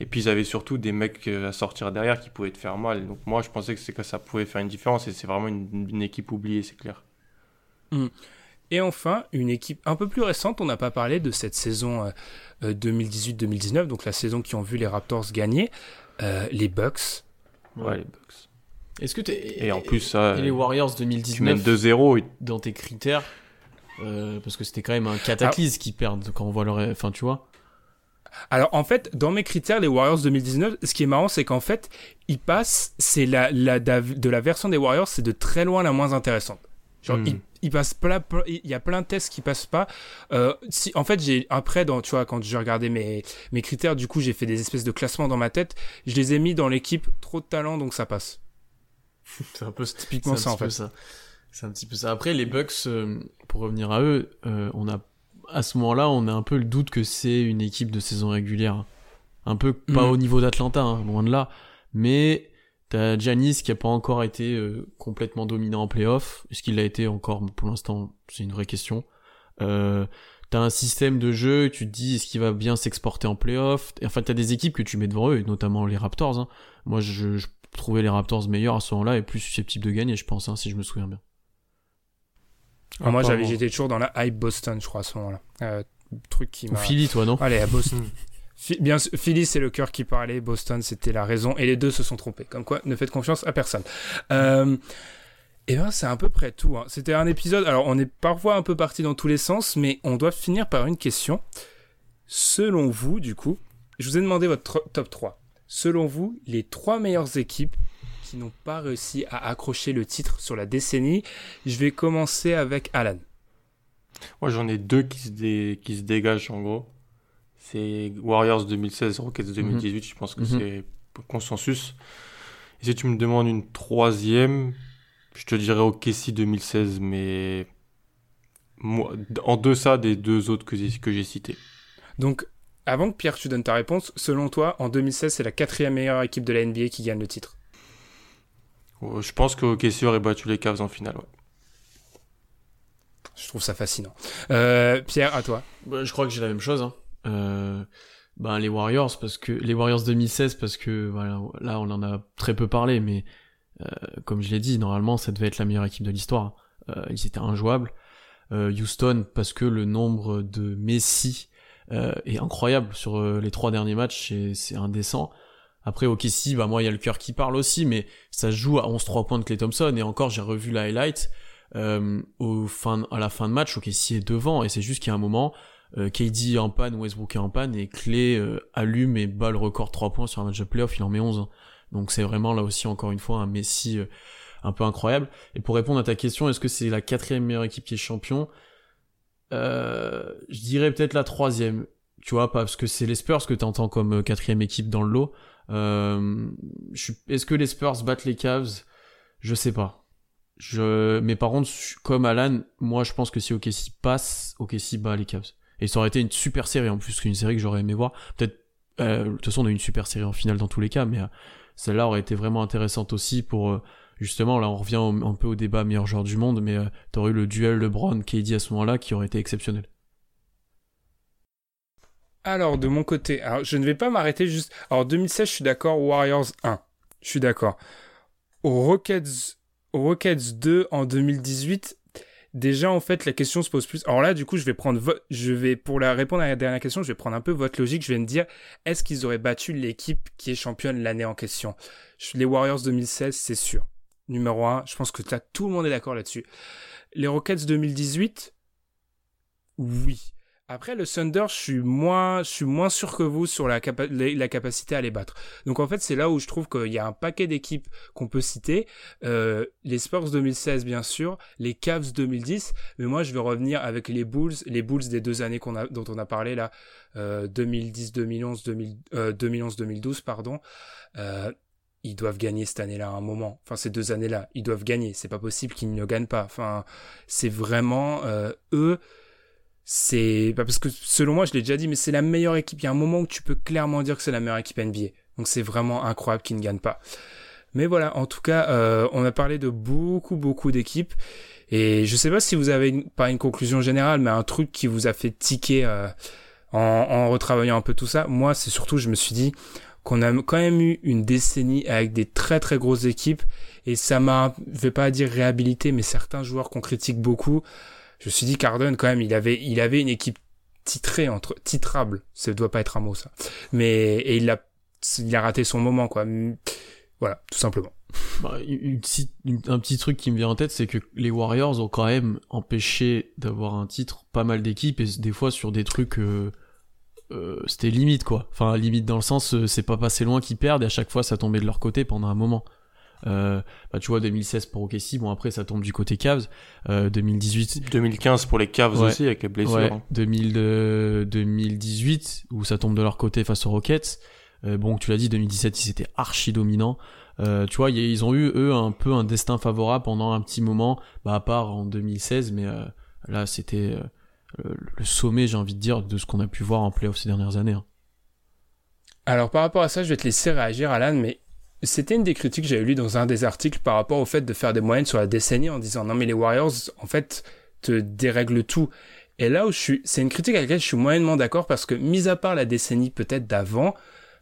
Et puis ils avaient surtout des mecs euh, à sortir derrière qui pouvaient te faire mal. Donc moi, je pensais que, que ça pouvait faire une différence. Et c'est vraiment une, équipe oubliée, c'est clair. Hmm. Et enfin, une équipe un peu plus récente, on n'a pas parlé de cette saison 2018-2019, euh, donc la saison qui ont vu les Raptors gagner, euh, les Bucks. Ouais, les Bucks. Est-ce que et en plus ça, et les Warriors 2019 2-0 dans tes critères euh, parce que c'était quand même un cataclysme qui perdent quand on voit leur enfin tu vois alors en fait, dans mes critères, les Warriors 2019, ce qui est marrant, c'est qu'en fait, ils passent, c'est la, la, de la version des Warriors, c'est de très loin la moins intéressante. Genre, hmm il passe plein, il y a plein de tests qui passent pas. Euh, si, en fait, j'ai après, dans, tu vois, quand j'ai regardé mes mes critères, du coup, j'ai fait des espèces de classements dans ma tête. Je les ai mis dans l'équipe trop de talent, donc ça passe. c'est un peu typiquement ça en fait. C'est un petit peu ça. Après, les Bucks, euh, pour revenir à eux, euh, on a à ce moment-là, on a un peu le doute que c'est une équipe de saison régulière. Un peu pas mm. au niveau d'Atlanta, hein, loin de là, mais T'as Giannis qui a pas encore été euh, complètement dominant en playoff. Est-ce qu'il l'a été encore? Pour l'instant, c'est une vraie question. Euh, t'as un système de jeu, tu te dis est-ce qu'il va bien s'exporter en playoff? Enfin, t'as des équipes que tu mets devant eux, et notamment les Raptors. Hein. Moi, je, trouvais les Raptors meilleurs à ce moment-là et plus susceptibles de gagner, je pense, hein, si je me souviens bien. Ah, moi, j'avais, j'étais toujours dans la hype Boston, je crois, à ce moment-là. Euh, truc qui m'a. Philly, toi, non? Allez, à Boston. Bien, Philly, c'est le cœur qui parlait, Boston, c'était la raison, et les deux se sont trompés. Comme quoi, ne faites confiance à personne. Euh, et ben, c'est à peu près tout. Hein. C'était un épisode. Alors, on est parfois un peu parti dans tous les sens, mais on doit finir par une question. Selon vous, du coup, je vous ai demandé votre top 3. Selon vous, les trois meilleures équipes qui n'ont pas réussi à accrocher le titre sur la décennie. Je vais commencer avec Alan. Moi, j'en ai deux qui se dégagent en gros. C'est Warriors 2016, Rockets 2018, mhm. je pense que mhm. c'est consensus. Et si tu me demandes une troisième, je te dirais OKC 2016, mais en deçà des deux autres que, que j'ai cités. Donc, avant que Pierre, tu donnes ta réponse, selon toi, en 2016, c'est la quatrième meilleure équipe de la NBA qui gagne le titre? Je pense que OKC aurait battu les Cavs en finale, Je trouve ça fascinant. Euh, Pierre, à toi. Bah, je crois que j'ai la même chose. Hein euh, ben les Warriors parce que les Warriors 2016 parce que voilà là on en a très peu parlé mais euh, comme je l'ai dit normalement ça devait être la meilleure équipe de l'histoire. Euh, ils étaient injouables. Euh, Houston parce que le nombre de Messi euh, est incroyable sur euh, les trois derniers matchs c'est indécent. Après OKC bah moi il y a le cœur qui parle aussi mais ça joue à 11-3 points de Clay Thompson et encore j'ai revu la highlight euh, au fin, à la fin de match, OKC est devant et c'est juste qu'il y a un moment, KD est en panne, Westbrook est en panne et Clay euh, allume et bat le record 3 points sur un match de playoff, il en met 11. Donc c'est vraiment là aussi encore une fois un Messi euh, un peu incroyable. Et pour répondre à ta question, est-ce que c'est la quatrième meilleure équipe qui est champion? Euh, Je dirais peut-être la troisième. Tu vois, parce que c'est les Spurs que tu entends comme euh, quatrième équipe dans le lot. Euh, est-ce que les Spurs battent les Cavs? Je sais pas. Je, mais par contre, comme Alan, moi je pense que si OKC passe, OKC bat les Cavs. Et ça aurait été une super série en plus qu'une série que j'aurais aimé voir. Peut-être, euh, de toute façon, on a eu une super série en finale dans tous les cas, mais euh, celle-là aurait été vraiment intéressante aussi pour euh, justement là on revient un peu au débat meilleur joueur du monde, mais t'aurais eu le duel LeBron KD à ce moment-là qui aurait été exceptionnel. Alors de mon côté, je ne vais pas m'arrêter juste. Alors 2016, je suis d'accord. Warriors 1, je suis d'accord. Rockets, Rockets 2 en 2018, déjà en fait la question se pose plus. Alors là du coup je vais prendre je vais pour la répondre à la dernière question je vais prendre un peu votre logique. Je vais me dire est-ce qu'ils auraient battu l'équipe qui est championne l'année en question? Les Warriors 2016 c'est sûr. Numéro 1 je pense que là tout le monde est d'accord là-dessus. Les Rockets 2018 oui après, le Thunder, je suis moins, je suis moins sûr que vous sur la, capacité à les battre. Donc en fait, c'est là où je trouve qu'il y a un paquet d'équipes qu'on peut citer. Euh, les Spurs 2016, bien sûr, les Cavs 2010, mais moi, je vais revenir avec les Bulls, les Bulls des deux années dont on a parlé là, euh, 2010, 2011, 2011, 2012, pardon. Euh, ils doivent gagner cette année-là à un moment. Enfin, ces deux années-là, ils doivent gagner. C'est pas possible qu'ils ne gagnent pas. Enfin, c'est vraiment euh, eux c'est parce que selon moi, je l'ai déjà dit, mais c'est la meilleure équipe. Il y a un moment où tu peux clairement dire que c'est la meilleure équipe NBA. Donc c'est vraiment incroyable qu'ils ne gagnent pas. Mais voilà, en tout cas, euh, on a parlé de beaucoup, beaucoup d'équipes. Et je sais pas si vous avez pas une conclusion générale, mais un truc qui vous a fait tiquer euh, en, en retravaillant un peu tout ça. Moi, c'est surtout, je me suis dit qu'on a quand même eu une décennie avec des très très grosses équipes. Et ça m'a, je vais pas dire réhabilité, mais certains joueurs qu'on critique beaucoup je me suis dit Cardone quand même il avait il avait une équipe titrée entre titrable. Ça doit pas être un mot ça. Mais et il a il a raté son moment quoi. Voilà tout simplement. Bah, un petit truc qui me vient en tête c'est que les Warriors ont quand même empêché d'avoir un titre pas mal d'équipes et des fois sur des trucs euh, euh, c'était limite quoi. Enfin limite dans le sens euh, c'est pas passé loin qu'ils perdent et à chaque fois ça tombait de leur côté pendant un moment euh, bah, tu vois 2016 pour OKC, bon après ça tombe du côté Cavs. Euh, 2018. 2015 pour les Cavs aussi avec les blessures. Ouais, 2000, 2018 où ça tombe de leur côté face aux Rockets. Euh, bon, tu l'as dit, 2017 ils étaient archi dominants. Euh, tu vois, ils ont eu eux un peu un destin favorable pendant un petit moment, bah à part en 2016, mais euh, là c'était euh, le sommet, j'ai envie de dire, de ce qu'on a pu voir en playoff ces dernières années. Hein. Alors par rapport à ça, je vais te laisser réagir, Alan, mais c'était une des critiques que j'avais lues dans un des articles par rapport au fait de faire des moyennes sur la décennie en disant non mais les Warriors en fait te dérèglent tout. Et là où je suis, c'est une critique à laquelle je suis moyennement d'accord parce que mis à part la décennie peut-être d'avant,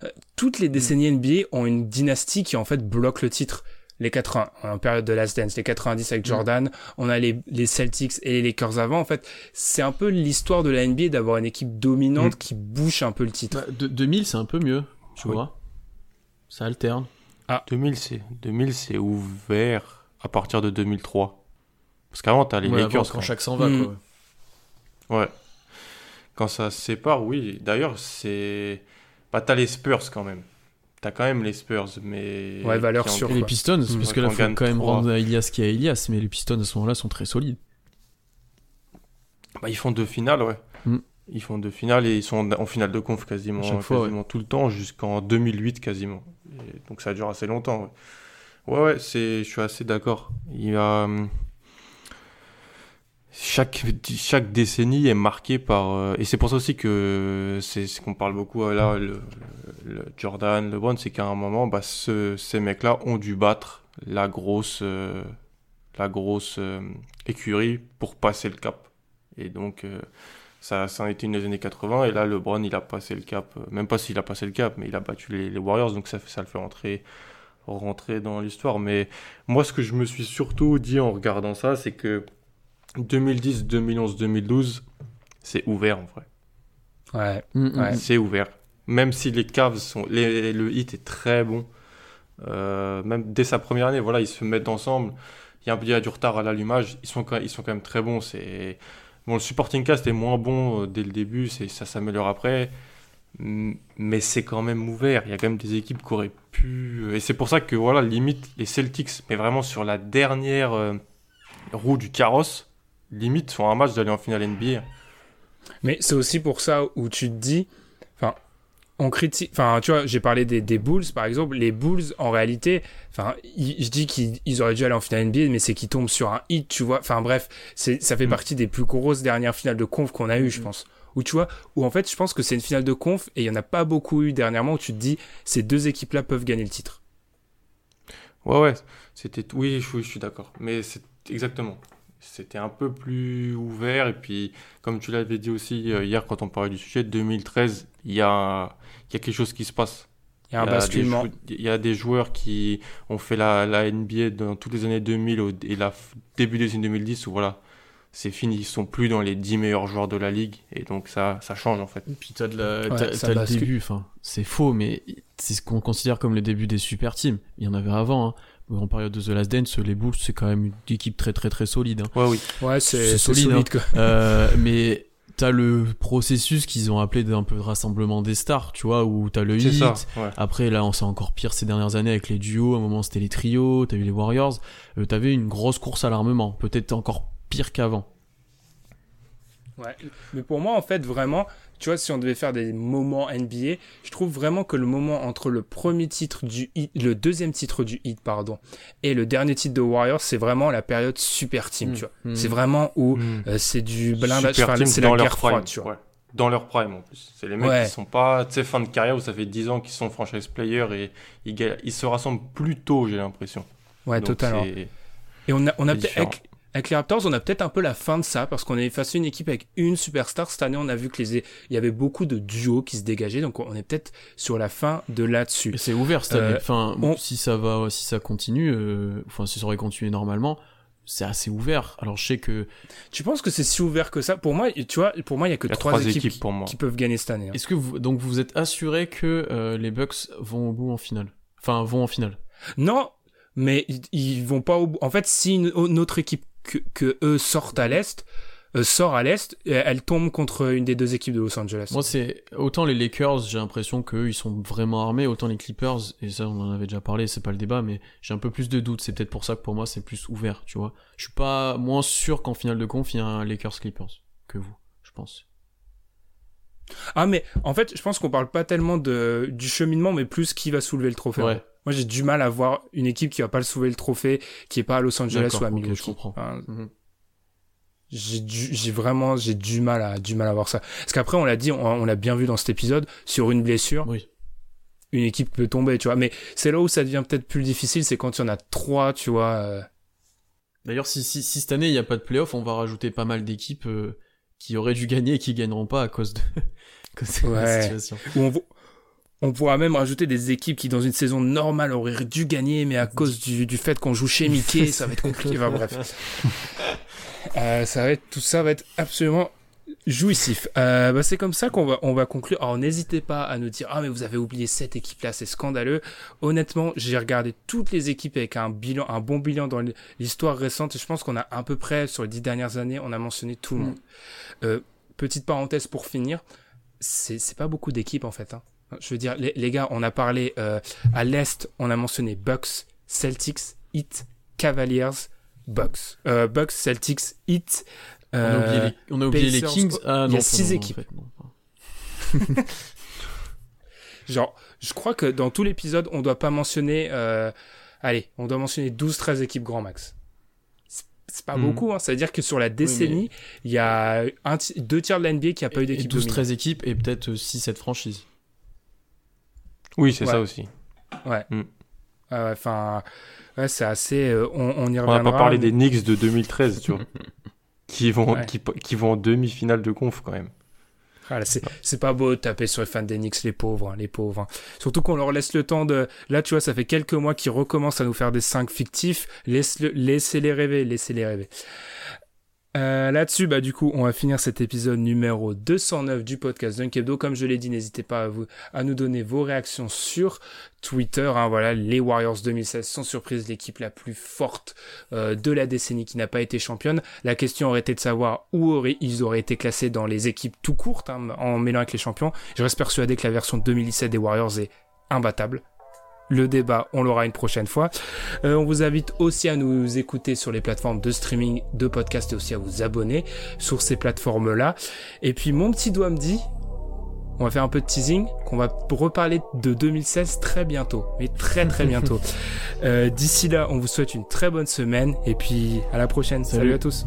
euh, toutes les décennies NBA ont une dynastie qui en fait bloque le titre. Les 80 en période de Last Dance, les 90 avec mm. Jordan, on a les, les Celtics et les Lakers avant. En fait, c'est un peu l'histoire de la NBA d'avoir une équipe dominante mm. qui bouche un peu le titre. Bah, de, 2000, c'est un peu mieux, tu vois. Ça alterne. Ah. 2000, c'est 2000, c'est ouvert à partir de 2003. Parce qu'avant, t'as les Lakers. Quand, chaque s'en va, hmm. quoi. Ouais. Quand ça se sépare, oui. D'ailleurs, c'est. Bah, t'as les Spurs quand même. T'as quand même les Spurs, mais. Ouais, valeur. Et les Pistons, parce que là, faut quand même rendre à Elias qui est Elias, mais les Pistons à ce moment-là sont très solides. Bah, ils font deux finales, ouais. Hmm. Ils font deux finales et ils sont en finale de conf quasiment, quasiment tout le temps jusqu'en 2008 quasiment. donc ça dure assez longtemps. Ouais, ouais, c'est, je suis assez d'accord. Il y a hum, chaque chaque décennie est marquée par euh, et c'est pour ça aussi que c'est ce qu'on parle beaucoup euh, là le, le Jordan, LeBron, c'est qu'à un moment, bah, ce, ces mecs-là ont dû battre la grosse euh, la grosse écurie pour passer le cap. Et donc ça, ça a été une des années 80 et là LeBron il a passé le cap, euh, même pas s'il a passé le cap, mais il a battu les, Warriors donc ça, ça le fait rentrer, rentrer dans l'histoire. Mais moi ce que je me suis surtout dit en regardant ça, c'est que 2010, 2011, 2012, c'est ouvert en vrai. Ouais, mm, mm. c'est ouvert. Même si les Cavs sont, le hit est très bon, euh, même dès sa première année, voilà, ils se mettent ensemble. il y, a du retard à l'allumage. Ils sont, ils sont quand même très bons. C'est le supporting cast est moins bon dès le début, ça s'améliore après mais c'est quand même ouvert. Il y a quand même des équipes qui auraient pu. Et c'est pour ça que, voilà, limite, les Celtics, mais vraiment sur la dernière euh, roue du carrosse, limite, sont un match d'aller en finale NBA. Mais c'est aussi pour ça où tu te dis. On critique. Enfin, tu vois, j'ai parlé des, des, Bulls, par exemple. Les Bulls, en réalité, enfin, je dis qu'ils auraient dû aller en finale NBA, mais c'est qu'ils tombent sur un hit, tu vois. Enfin, bref, ça fait mm. partie des plus grosses dernières finales de conf qu'on a eu, je mm. pense où tu vois, où en fait, je pense que c'est une finale de conf et il y en a pas beaucoup eu dernièrement où tu te dis ces deux équipes-là peuvent gagner le titre. Ouais, ouais, c'était oui, je, suis d'accord, mais c'est exactement. C'était un peu plus ouvert et puis, comme tu l'avais dit aussi euh, hier quand on parlait du sujet, 2013, il y a, il y a quelque chose qui se passe. Il y a un basculement. Il y a des joueurs qui ont fait la, la NBA dans toutes les années 2000 et la début des années 2010 où voilà, c'est fini, ils sont plus dans les 10 meilleurs joueurs de la ligue et donc ça, ça change en fait. Et puis t'as, de la, le début, enfin c'est faux, mais c'est ce qu'on considère comme le début des super teams. Il y en avait avant. Hein. En période de The Last Dance, les Bulls c'est quand même une équipe très très très solide. Hein. Ouais oui. Ouais c'est, solide. Hein. quoi. Euh, mais t'as le processus qu'ils ont appelé d'un peu de rassemblement des stars, tu vois, où t'as le hit. Ça, Après, là, on sait encore pire ces dernières années avec les duos. À un moment, c'était les trios, t'as eu les Warriors. Euh, t'avais une grosse course à l'armement. Peut-être encore pire qu'avant. Ouais. Mais pour moi, en fait, vraiment, tu vois, si on devait faire des moments NBA, je trouve vraiment que le moment entre le premier titre du hit, le deuxième titre du hit, pardon, et le dernier titre de Warriors, c'est vraiment la période super team, mm. tu vois. Mm. C'est vraiment où mm. euh, c'est du blindage, c'est la guerre froide, tu vois. Dans leur prime en plus. C'est les mecs qui sont pas, tu sais, fin de carrière où ça fait 10 ans qu'ils sont franchise players et ils, ils se rassemblent plus tôt, j'ai l'impression. Ouais, totalement. Et on a, on a peut-être, avec les Raptors, on a peut-être un peu la fin de ça parce qu'on est face à une équipe avec une superstar. Cette année, on a vu que les il y avait beaucoup de duos qui se dégageaient, donc on est peut-être sur la fin de là-dessus. C'est ouvert cette année. Euh, enfin, si ça va, si ça continue, euh, enfin si ça aurait continué normalement, c'est assez ouvert. Alors je sais que tu penses que c'est si ouvert que ça? Pour moi, tu vois, pour moi, il y a que trois, équipes, pour moi. qui peuvent gagner cette année. Hein. Est-ce que vous, donc vous êtes assuré que euh, les Bucks vont au bout en finale? Enfin, vont en finale Non, mais ils, vont pas au bout. En fait, si une autre équipe que, eux sortent à l'est, euh, sort à l'est, elle tombe contre une des deux équipes de Los Angeles. Moi, c'est autant les Lakers, j'ai l'impression qu'eux ils sont vraiment armés, autant les Clippers, et ça on en avait déjà parlé, c'est pas le débat, mais j'ai un peu plus de doutes. C'est peut-être pour ça que pour moi c'est plus ouvert, tu vois. Je suis pas moins sûr qu'en finale de conf il y a un Lakers Clippers que vous, je pense. Ah mais en fait, je pense qu'on parle pas tellement de du cheminement, mais plus qui va soulever le trophée. Ouais. Moi, j'ai du mal à voir une équipe qui va pas le soulever le trophée, qui est pas à Los Angeles ou à Milwaukee. je comprends. Mhm. J'ai vraiment j'ai du mal à du mal à voir ça. Parce qu'après, on l'a dit, on, l'a bien vu dans cet épisode, sur une blessure. Oui. Une équipe peut tomber, tu vois. Mais c'est là où ça devient peut-être plus difficile, c'est quand il y en a trois, tu vois. Euh. D'ailleurs, si, si, si, cette année il n'y a pas de playoff, on va rajouter pas mal d'équipes euh, qui auraient dû gagner et qui gagneront pas à cause de, ouais. situation. on, on pourra même rajouter des équipes qui, dans une saison normale, auraient dû gagner, mais à cause du, du fait qu'on joue chez Mickey, ça va être compliqué. Enfin, bref. Euh, ça va être, tout ça va être absolument jouissif. Euh, bah, c'est comme ça qu'on va, on va conclure. Alors, n'hésitez pas à nous dire, ah, mais vous avez oublié cette équipe-là, c'est scandaleux. Honnêtement, j'ai regardé toutes les équipes avec un bilan, un bon bilan dans l'histoire récente. Et je pense qu'on a à peu près, sur les dix dernières années, on a mentionné tout le mm. monde. Euh, petite parenthèse pour finir. C'est pas beaucoup d'équipes, en fait, hein. Je veux dire, les, gars, on a parlé euh, à l'est, on a mentionné Bucks, Celtics, Heat, Cavaliers, Bucks, euh, Bucks, Celtics, Heat. on a oublié les, on a oublié les Kings. Ah, il y a six équipes. Genre, je crois que dans tout l'épisode, on doit pas mentionner. Euh, allez, on doit mentionner 12-13 équipes grand max c'est pas hmm. beaucoup, hein. c'est-à-dire que sur la décennie, il y a un deux tiers de la NBA qui a pas eu d'équipe. 12-13 équipes et peut-être 6-7 franchises. Oui, c'est ça aussi. Ouais. Mm. Enfin, ouais, c'est assez. Euh, on, on, y reviendra. On n'a pas parlé des Knicks de 2013, tu vois. qui, vont, qui, qui, vont en demi-finale de conf quand même. Voilà, c'est pas beau de taper sur les fans des Knicks, les pauvres, hein, les pauvres. Hein. Surtout qu'on leur laisse le temps de. Là, tu vois, ça fait quelques mois qu'ils recommencent à nous faire des 5 fictifs. Laisse le... Laissez-les rêver, laissez-les rêver. Euh, Là-dessus, bah du coup, on va finir cet épisode numéro 209 du podcast Dunkebdo. Comme je l'ai dit, n'hésitez pas à, vous, à nous donner vos réactions sur Twitter. Hein, voilà, les Warriors 2016, sans surprise, l'équipe la plus forte euh, de la décennie qui n'a pas été championne. La question aurait été de savoir où ils auraient été classés dans les équipes tout courtes, hein, en mêlant avec les champions. Je reste persuadé que la version 2017 des Warriors est imbattable. Le débat, on l'aura une prochaine fois. Euh, on vous invite aussi à nous écouter sur les plateformes de streaming, de podcast et aussi à vous abonner sur ces plateformes-là. Et puis mon petit doigt me dit, on va faire un peu de teasing, qu'on va reparler de 2016 très bientôt, mais très très bientôt. Euh, D'ici là, on vous souhaite une très bonne semaine et puis à la prochaine. Salut, Salut à tous.